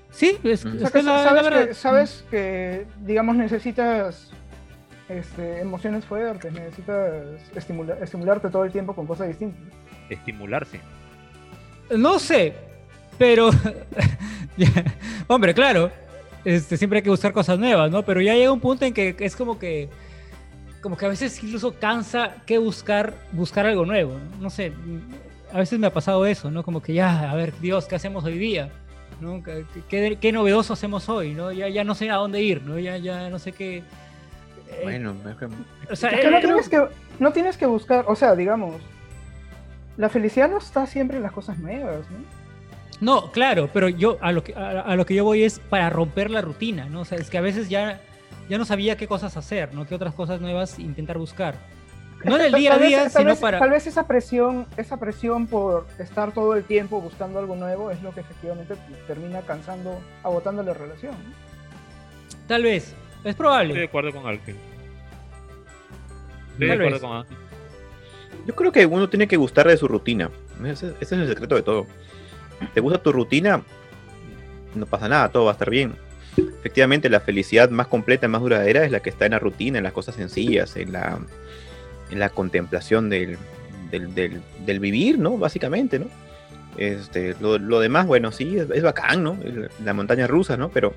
Sí, es, Ujú. es O sea, que que la- la sabes, que, sabes que, digamos, necesitas este, emociones fuertes, necesitas estimula- estimularte todo el tiempo con cosas distintas. estimularse. No sé, pero. Hombre, claro. Este, siempre hay que buscar cosas nuevas, ¿no? Pero ya llega un punto en que es como que. Como que a veces incluso cansa que buscar, buscar algo nuevo. No, No sé. A veces me ha pasado eso, ¿no? Como que ya, a ver, Dios, ¿qué hacemos hoy día? ¿No? ¿Qué, qué- qué novedoso hacemos hoy? ¿no? Ya, ya no sé a dónde ir, ¿no? Ya, ya no sé qué. eh, Bueno, es que- o sea, Es que no eh, tienes que, no tienes que buscar, o sea, digamos, la felicidad no está siempre en las cosas nuevas, ¿no? No, claro, pero yo a lo que a, a lo que yo voy es para romper la rutina, ¿no? O sea, es que a veces ya ya no sabía qué cosas hacer, ¿no? Qué otras cosas nuevas intentar buscar. No en el día a vez- día, tal sino vez- para Tal vez esa presión, esa presión por estar todo el tiempo buscando algo nuevo es lo que efectivamente termina cansando, agotando la relación. ¿no? tal vez, es Estoy de probable. acuerdo con Ángel. Estoy de acuerdo vez. con Ángel. Yo creo que uno tiene que gustar de su rutina. Ese, ese es el secreto de todo. ¿Te gusta tu rutina? No pasa nada, todo va a estar bien. Efectivamente, la felicidad más completa, más duradera es la que está en la rutina, en las cosas sencillas, en la, en la contemplación del, del, del- vivir, ¿no? Básicamente, ¿no? Este, lo, lo demás, bueno, sí, es, es bacán, ¿no? La montaña rusa, ¿no? Pero,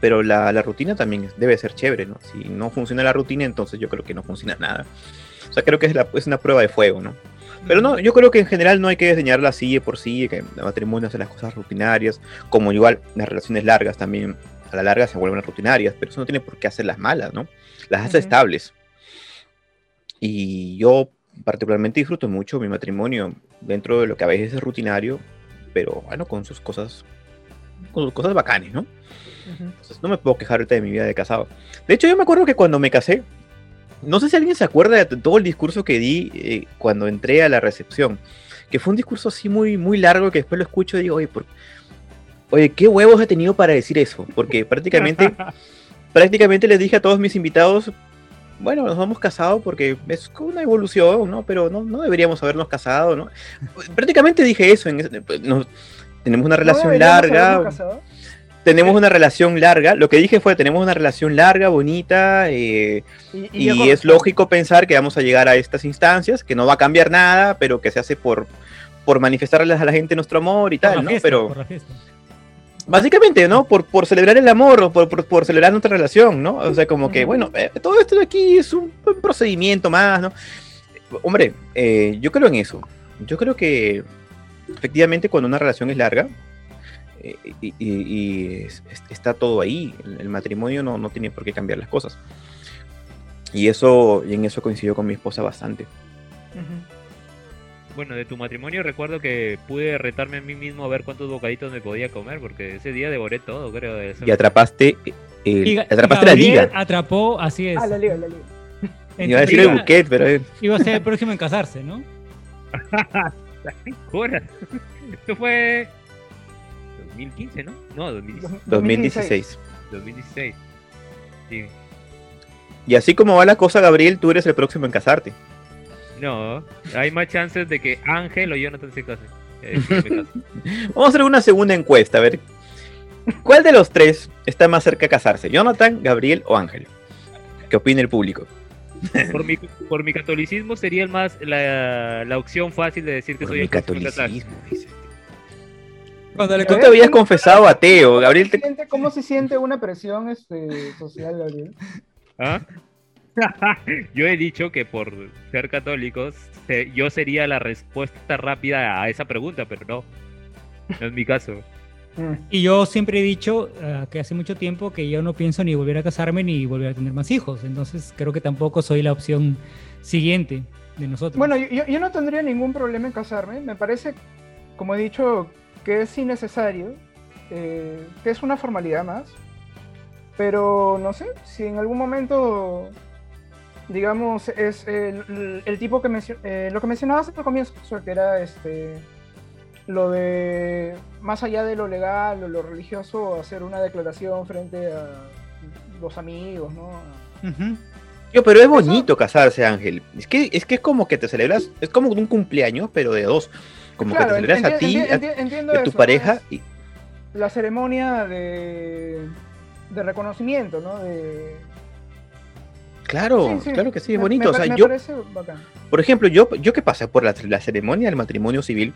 pero la, la rutina también debe ser chévere, ¿no? Si no funciona la rutina, entonces yo creo que no funciona nada. O sea, creo que es, la- es una prueba de fuego, ¿no? Pero no, yo creo que en general no hay que diseñarla así de por sí, que el matrimonio hace las cosas rutinarias, como igual las relaciones largas también, a la larga se vuelven rutinarias, pero eso no tiene por qué hacerlas malas, ¿no? Las hace Ujú. estables. Y yo particularmente disfruto mucho mi matrimonio dentro de lo que a veces es rutinario, pero bueno, con sus cosas, con sus cosas bacanes, ¿no? Entonces no me puedo quejar ahorita de mi vida de casado. De hecho, yo me acuerdo que cuando me casé, no sé si alguien se acuerda de todo el discurso que di eh, cuando entré a la recepción, que fue un discurso así muy, muy largo que después lo escucho y digo, oye, por- oye, ¿qué huevos he tenido para decir eso? Porque prácticamente, prácticamente les dije a todos mis invitados, bueno, nos hemos casado porque es una evolución, ¿no? Pero no, no deberíamos habernos casado, ¿no? Prácticamente dije eso, en ese- pues, nos- tenemos una ¿No relación larga? Tenemos una relación larga. Lo que dije fue, tenemos una relación larga, bonita, eh, Y, y, es lógico pensar que vamos a llegar a estas instancias, que no va a cambiar nada, pero que se hace por, por manifestarles a la gente nuestro amor y Por tal, ¿no? fiesta, Pero básicamente, ¿no? Por, por celebrar el amor o por, por, por celebrar nuestra relación, ¿no? O sea, como que, bueno, eh, todo esto de aquí es un, un procedimiento más, ¿no? Hombre, eh, yo creo en eso. Yo creo que efectivamente cuando una relación es larga, eh, y, y- y es- es- está todo ahí. El, el matrimonio no, no tiene por qué cambiar las cosas. Y eso, y en eso coincidió con mi esposa bastante. Bueno, de tu matrimonio recuerdo que pude retarme a mí mismo a ver cuántos bocaditos me podía comer, porque ese día devoré todo, creo. de. Y atrapaste, eh, el- Y atrapaste y la liga. Atrapó, así es. Ah, la liga, la liga. Iba a decir el buquet, pero Iba a ser el próximo en casarse, ¿no? Jura. Esto fue 2015, ¿no? No, 2016. 2016. 2016. Sí. Y así como va la cosa, Gabriel, tú eres el próximo en casarte. No, hay más chances de que Ángel o Jonathan se casen. Eh. Vamos a hacer una segunda encuesta, a ver. ¿Cuál de los tres está más cerca de casarse? ¿Jonathan, Gabriel o Ángel? ¿Qué opina el público? por, mi, por mi catolicismo sería el más la, la opción fácil de decir que Por soy mi el catolicismo, dice. Cuando le Tú te habías ¿cómo- confesado ateo, Gabriel. ¿Cómo se Te... siente, cómo se siente una presión este, social, Gabriel? ¿Ah? yo he dicho que por ser católicos se- yo sería la respuesta rápida a esa pregunta, pero no. No es mi caso. Y yo siempre he dicho ah, que hace mucho tiempo que yo no pienso ni volver a casarme ni volver a tener más hijos. Entonces creo que tampoco soy la opción siguiente de nosotros. Bueno, yo- yo no tendría ningún problema en casarme. Me parece, como he dicho, que es innecesario, eh, que es una formalidad más. Pero no sé, si en algún momento, digamos, es el, el tipo que eh, lo que mencionabas al comienzo, que era este, lo de, más allá de lo legal o lo religioso, hacer una declaración frente a los amigos, ¿no? Yo, pero es bonito casarse, Ángel. Es que, es que es como que te celebras, es como un cumpleaños, pero de dos. Como Claro, que te celebras a ti, a, tu pareja. Y, La ceremonia de, de reconocimiento, ¿no? De, claro, Sí, sí, claro que sí, es me- bonito. me o sea, me yo, parece bacán. por ejemplo, yo, yo que pasé por la, la ceremonia del matrimonio civil,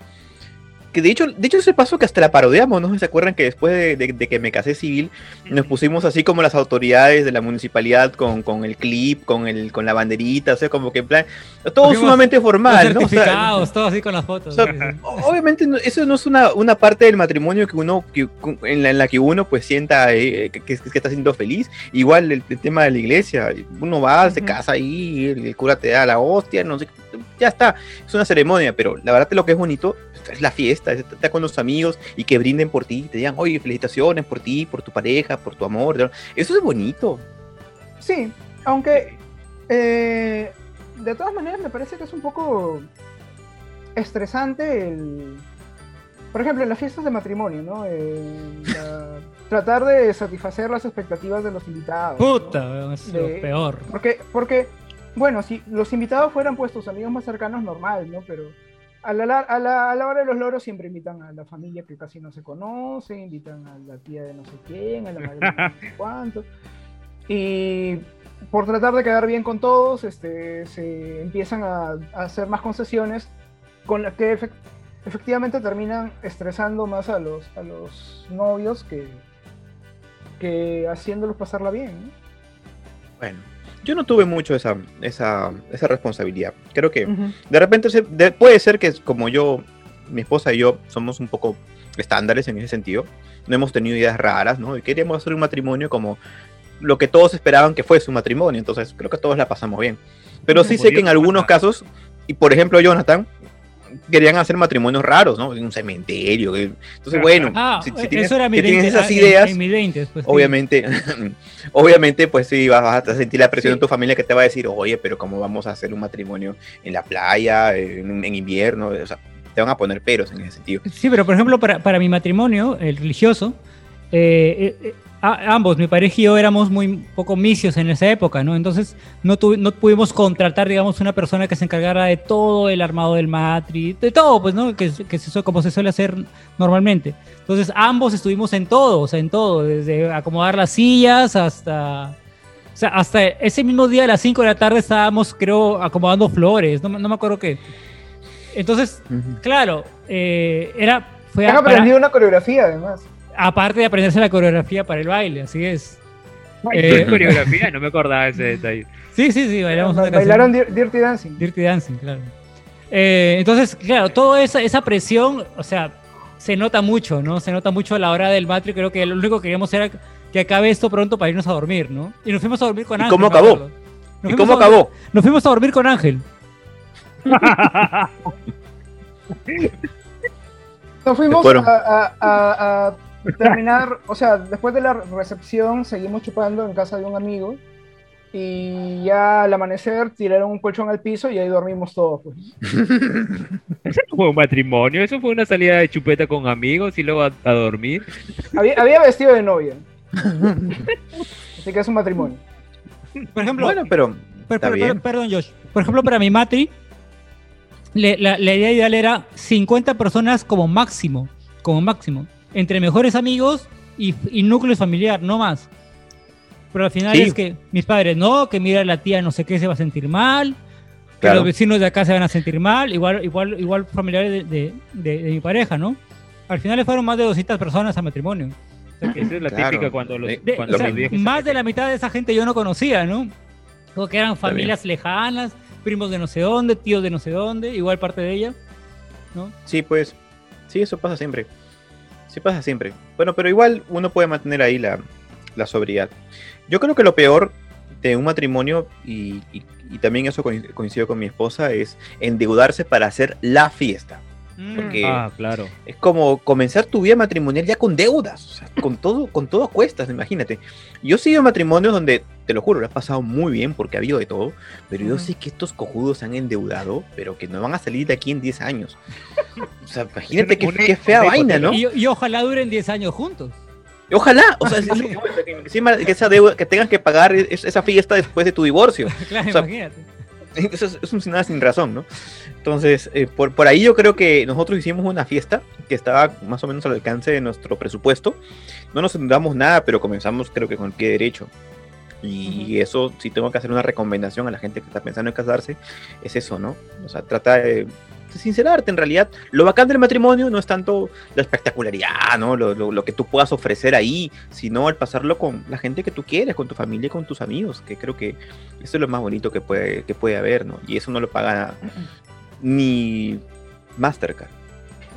que de hecho, de hecho ese paso que hasta la parodiamos, ¿no? ¿Se acuerdan que después de, de- de que me casé civil, nos pusimos así como las autoridades de la municipalidad con, con el clip, con el, con la banderita, o sea, como que en plan, todo Pusimos sumamente formal, ¿no? O sea, todo así con las fotos. O sea, sí, Obviamente no- eso no es una, una parte del matrimonio que uno que- en, la, en la que uno pues sienta eh, que, que- que está siendo feliz. Igual el, el tema de la iglesia, uno va, se Ujú. casa ahí, el, el cura te da la hostia, no sé, ya está, es una ceremonia, pero la verdad que lo que es bonito es la fiesta, es estar con los amigos y que brinden por ti, te digan, oye, felicitaciones por ti, por tu pareja, por tu amor. Eso es bonito. Sí, aunque eh, de todas maneras me parece que es un poco estresante el... Por ejemplo, en las fiestas de matrimonio, ¿no? La- tratar de satisfacer las expectativas de los invitados. Puta, es lo De- peor. Porque, porque, bueno, si los invitados fueran pues tus amigos más cercanos, normal, ¿no? Pero a la, a la, a la hora de los loros siempre invitan a la familia que casi no se conoce, invitan a la tía de no sé quién, a la madre de no sé cuánto. Y por tratar de quedar bien con todos, este, se empiezan a, a hacer más concesiones con las que efec- efectivamente terminan estresando más a los, a los novios que, que haciéndolos pasarla bien. ¿no? Bueno, yo no tuve mucho esa, esa, esa responsabilidad. Creo que. De repente se- de- puede ser que como yo, mi esposa y yo somos un poco estándares en ese sentido. No hemos tenido ideas raras, ¿no? Y queríamos hacer un matrimonio como lo que todos esperaban que fuese un matrimonio. Entonces creo que todos la pasamos bien. Pero sí sé que en algunos casos, y por ejemplo Jonathan, querían hacer matrimonios raros, ¿no? En un cementerio. que- Entonces, bueno, Ah, si, si tienes, eso era mi si tienes 20, esas ah, en- ideas, En, mis 20, pues, sí. obviamente, obviamente, pues sí, vas a sentir la presión Sí. de tu familia que te va a decir, oye, pero ¿cómo vamos a hacer un matrimonio en la playa, en, en invierno? O sea, te van a poner peros en ese sentido. Sí, pero por ejemplo, para, para mi matrimonio, el religioso, eh, eh, eh, a- ambos, mi pareja y yo, éramos muy poco misios en esa época, ¿no? Entonces no, tuvi- no pudimos contratar, digamos, una persona que se encargara de todo el armado del matri, de todo, pues, ¿no? Que, su- como se suele hacer normalmente. Entonces ambos estuvimos en todo, o sea, en todo, desde acomodar las sillas hasta... O sea, hasta ese mismo día a las 5 de la tarde estábamos, creo, acomodando flores, no, me- no me acuerdo qué. Entonces, claro, eh, era... Fue Han aprendido una coreografía además. Aparte de aprenderse la coreografía para el baile, así es. Ay, Eh, ¿qué coreografía, no me acordaba de ese detalle. Sí, sí, sí, bailamos una Bailaron canción. Dirty Dancing. Dirty Dancing, claro. Eh, entonces, claro, toda esa, esa presión, o sea, se nota mucho, ¿no? Se nota mucho a la hora del matri. Creo que lo único que queríamos era que acabe esto pronto para irnos a dormir, ¿no? Y nos fuimos a dormir con ¿Y Ángel. cómo acabó? Nos ¿Y cómo a acabó? Nos fuimos a dormir con Ángel. Nos fuimos fueron. a, a- a- a terminar, o sea, después de la recepción seguimos chupando en casa de un amigo y ya al amanecer tiraron un colchón al piso y ahí dormimos todos. Pues. Eso no fue un matrimonio, eso fue una salida de chupeta con amigos y luego a, a dormir. Había, había vestido de novia. Así que es un matrimonio. Por ejemplo, Bueno, pero Per- Está per- bien. per- perdón, Josh. Por ejemplo, para mi matri, le- la, la idea ideal era 50 personas como máximo, como máximo, entre mejores amigos y, y núcleo familiar, no más. Pero al final Sí. es que mis padres, no, que mira la tía no sé qué se va a sentir mal, que Claro. los vecinos de acá se van a sentir mal, igual, igual, igual familiares de, de- de- de mi pareja, ¿no? Al final le fueron más de 200 personas al matrimonio. O sea que- Esa es la Claro. típica cuando los, De- de- cuando o sea, los más de la mitad de esa gente yo no conocía, ¿no? Como que eran familias lejanas, primos de no sé dónde, tíos de no sé dónde, igual parte de ella, ¿no? sí, pues, sí, eso pasa siempre. Sí pasa siempre. Bueno, pero igual uno puede mantener ahí la, la sobriedad. Yo creo que lo peor de un matrimonio, y, y- y también eso coin- coincido con mi esposa, es endeudarse para hacer la fiesta. Mm. Porque Ah, claro. es como comenzar tu vida matrimonial ya con deudas, o sea, con todo, con todo a cuestas, imagínate. Yo he sido matrimonios donde, te lo juro, lo he pasado muy bien porque ha habido de todo, pero yo sé que estos cojudos se han endeudado, pero que no van a salir de aquí en 10 años. O sea, imagínate qué, fea vaina, ¿no? Y, y ojalá duren 10 años juntos. Ojalá, o sea, es- que esa deuda, que tengas que pagar es- esa fiesta después de tu divorcio. claro, O sea, imagínate. Eso es, es un nada sin razón, ¿no? Entonces, eh, por, por ahí yo creo que nosotros hicimos una fiesta que estaba más o menos al alcance de nuestro presupuesto. No nos endeudamos nada, pero comenzamos creo que con el pie derecho. Y eso, si tengo que hacer una recomendación a la gente que está pensando en casarse, es eso, ¿no? O sea, trata de, de sincerarte en realidad. Lo bacán del matrimonio no es tanto la espectacularidad, ¿no? Lo, lo- lo que tú puedas ofrecer ahí, sino el pasarlo con la gente que tú quieres, con tu familia y con tus amigos, que creo que eso es lo más bonito que puede, que puede haber, ¿no? Y eso no lo paga ni Mastercard.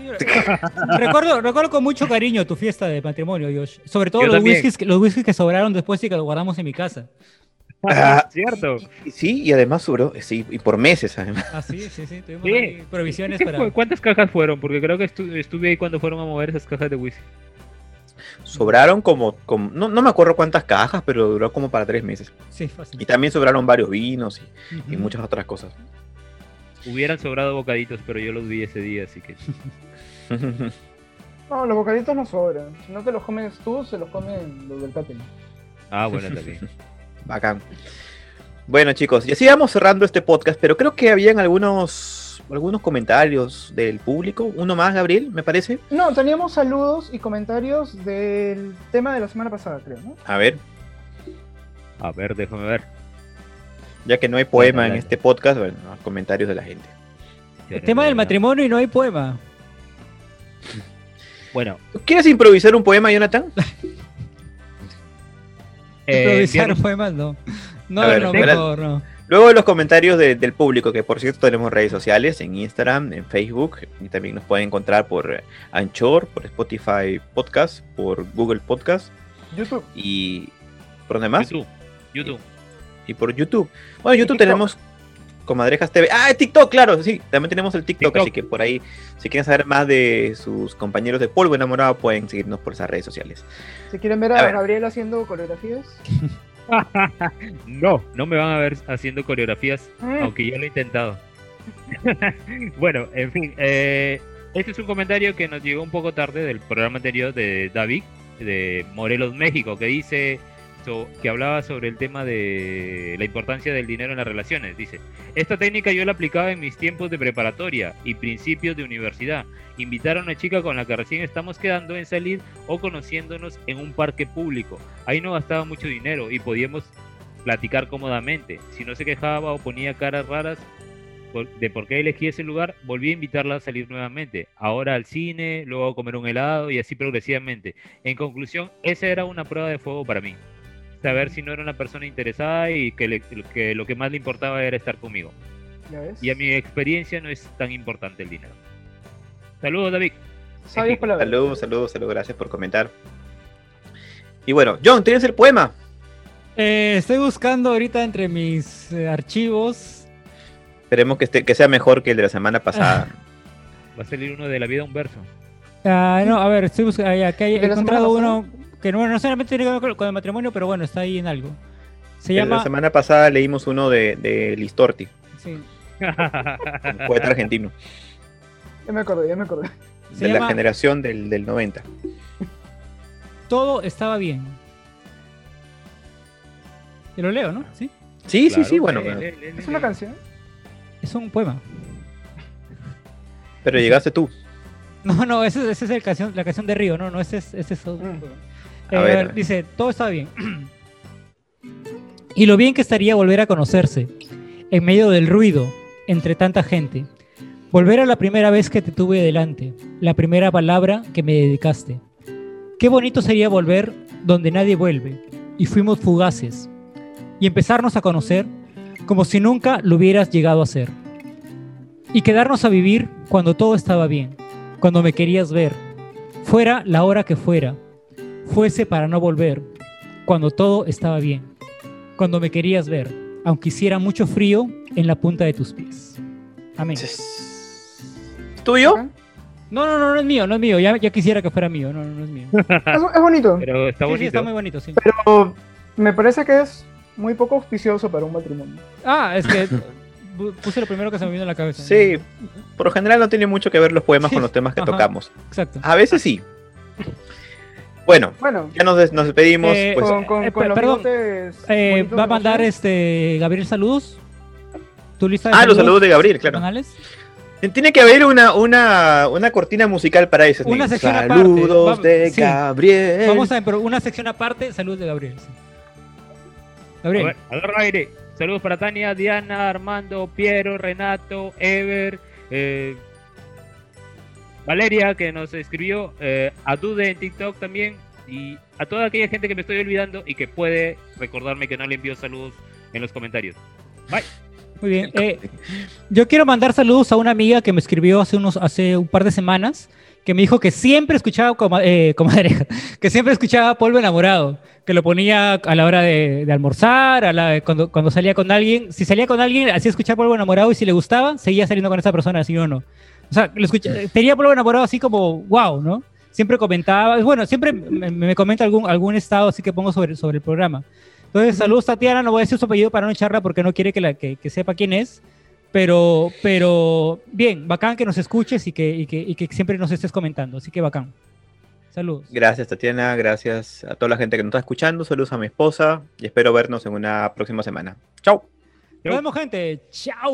recuerdo, recuerdo con mucho cariño tu fiesta de matrimonio, Josh. Sobre todo Yo los también. whiskies, que, los whiskies que sobraron después y que los guardamos en mi casa. Ah, Cierto. y- Sí, y además sobró, sí, y por meses además. Ah, sí, sí, sí. Tuvimos Sí. provisiones ¿Qué para. fue? ¿Cuántas cajas fueron? Porque creo que estu- estuve ahí cuando fueron a mover esas cajas de whisky. Sobraron como, como no, no me acuerdo cuántas cajas, pero duró como para tres meses. Sí, fácil. Y también sobraron varios vinos y, y muchas otras cosas. Hubieran sobrado bocaditos, pero yo los vi ese día, así que. No, los bocaditos no sobran. Si no te los comes tú, se los comen los del catering. Ah, bueno, también. Bacán. Bueno, chicos, y así vamos cerrando este podcast, pero creo que habían algunos, algunos comentarios del público. Uno más, Gabriel, me parece. No, teníamos saludos y comentarios del tema de la semana pasada, creo, ¿no? A ver, A ver, déjame ver. ya que no hay poema en este podcast, bueno, comentarios de la gente. El tema del matrimonio y no hay poema. Bueno, ¿Tú ¿Quieres improvisar un poema, Jonathan? eh, Improvisar no. No, ver, no, mejor, no. Luego los comentarios de- del público, que por cierto tenemos redes sociales, en Instagram, en Facebook, y también nos pueden encontrar por eh, Anchor, por Spotify Podcast, por Google Podcast YouTube. y por donde más, YouTube. YouTube. y por YouTube. Bueno, Y YouTube TikTok. tenemos Comadrejas TV. Ah, TikTok, claro, sí, también tenemos el TikTok, TikTok. así que por ahí, si quieren saber más de sus compañeros de polvo enamorado, pueden seguirnos por esas redes sociales. Si quieren ver A a, ver. Gabriel haciendo coreografías. no, no me van a ver haciendo coreografías, Mm. aunque ya lo he intentado. bueno, en fin, eh, este es un comentario que nos llegó un poco tarde del programa anterior de David, de Morelos, México, que dice que hablaba sobre el tema de la importancia del dinero en las relaciones. Dice, esta técnica yo la aplicaba en mis tiempos de preparatoria y principios de universidad. Invitar a una chica con la que recién estamos quedando en salir o conociéndonos en un parque público. Ahí no gastaba mucho dinero y podíamos platicar cómodamente. Si no se quejaba o ponía caras raras de por qué elegí ese lugar, volví a invitarla a salir nuevamente. Ahora al cine, luego a comer un helado y así progresivamente. En conclusión, esa era una prueba de fuego para mí. Saber si no era una persona interesada y que, le- que lo que más le importaba era estar conmigo. ¿Ya ves? Y a mi experiencia no es tan importante el dinero. Saludos, David. Saludos, saludos, saludos, gracias por comentar. Y bueno, John, ¿tienes el poema? Eh, estoy buscando ahorita entre mis eh, archivos. Esperemos que, esté, que sea mejor que el de la semana pasada. Va a salir uno de la vida, un verso. Ah, no, a ver, estoy buscando. Aquí he ¿De la encontrado uno que no, no solamente tiene que ver con, con el matrimonio, pero bueno, está ahí en algo. Se llama. La semana pasada leímos uno de, de Listorti, sí, un poeta argentino, Ya me acordé, ya me acordé. Se de la generación del, del 90. todo estaba bien. Te lo leo, ¿no? Sí. Sí, sí, Claro, sí, bueno, Es una canción. Es un poema. pero llegaste tú. No, no, esa ese es el canción, la canción de Río, no, no, ese es, ese es otro Mm. A Eh, ver. Dice, todo está bien. y lo bien que estaría volver a conocerse, en medio del ruido, entre tanta gente. Volver a la primera vez que te tuve delante, la primera palabra que me dedicaste. Qué bonito sería volver donde nadie vuelve, y fuimos fugaces, y empezarnos a conocer como si nunca lo hubieras llegado a ser. Y quedarnos a vivir cuando todo estaba bien, cuando me querías ver, fuera la hora que fuera, fuese para no volver, cuando todo estaba bien, cuando me querías ver, aunque hiciera mucho frío en la punta de tus pies. Amén. ¿Es tuyo? No, no, no, no es mío, no es mío. Ya, ya quisiera que fuera mío, no, no, no es mío. Es, es bonito, Pero está Sí, sí, bonito. está muy bonito, sí. pero me parece que es muy poco auspicioso para un matrimonio. Ah, es que pu- puse lo primero que se me vino a la cabeza. Sí, por lo general no tiene mucho que ver los poemas Sí, con los temas que ajá. tocamos. Exacto. A veces sí. Bueno, Bueno, ya nos, des- nos despedimos. Eh, pues, con, con, eh, con los perdón, Eh, va a mandar este Gabriel saludos. ¿Tu lista de ah, los saludos de Gabriel, claro. personales? Tiene que haber una, una, una cortina musical para eso. Una sección. Saludos de sí. Gabriel. Vamos a pero una sección aparte, saludos de Gabriel. sí. A Gabriel. ver, agarra aire. Saludos para Tania, Diana, Armando, Piero, Renato, Ever, eh, Valeria que nos escribió, eh, a Dude en TikTok también y a toda aquella gente que me estoy olvidando y que puede recordarme que no le envió saludos en los comentarios. Muy bien. eh, yo quiero mandar saludos a una amiga que me escribió hace unos hace un par de semanas que me dijo que siempre escuchaba coma- eh, comadreja, que siempre escuchaba Polvo Enamorado, que lo ponía a la hora de, de almorzar, a la, cuando, cuando salía con alguien. Si salía con alguien, hacía escuchar Polvo Enamorado y si le gustaba, seguía saliendo con esa persona, si no, no. O sea, lo escucha- tenía Polvo Enamorado así como, wow, ¿no? Siempre comentaba, bueno, siempre me, me comenta algún, algún estado así que pongo sobre, sobre el programa. Entonces, saludos Tatiana, no voy a decir su apellido para no echarla porque no quiere que, la, que, que sepa quién es. Pero, pero bien, bacán que nos escuches y que, y, que, y que siempre nos estés comentando. Así que bacán. Saludos. Gracias, Tatiana. Gracias a toda la gente que nos está escuchando. Saludos a mi esposa y espero vernos en una próxima semana. Chau. Nos vemos, gente. Chau,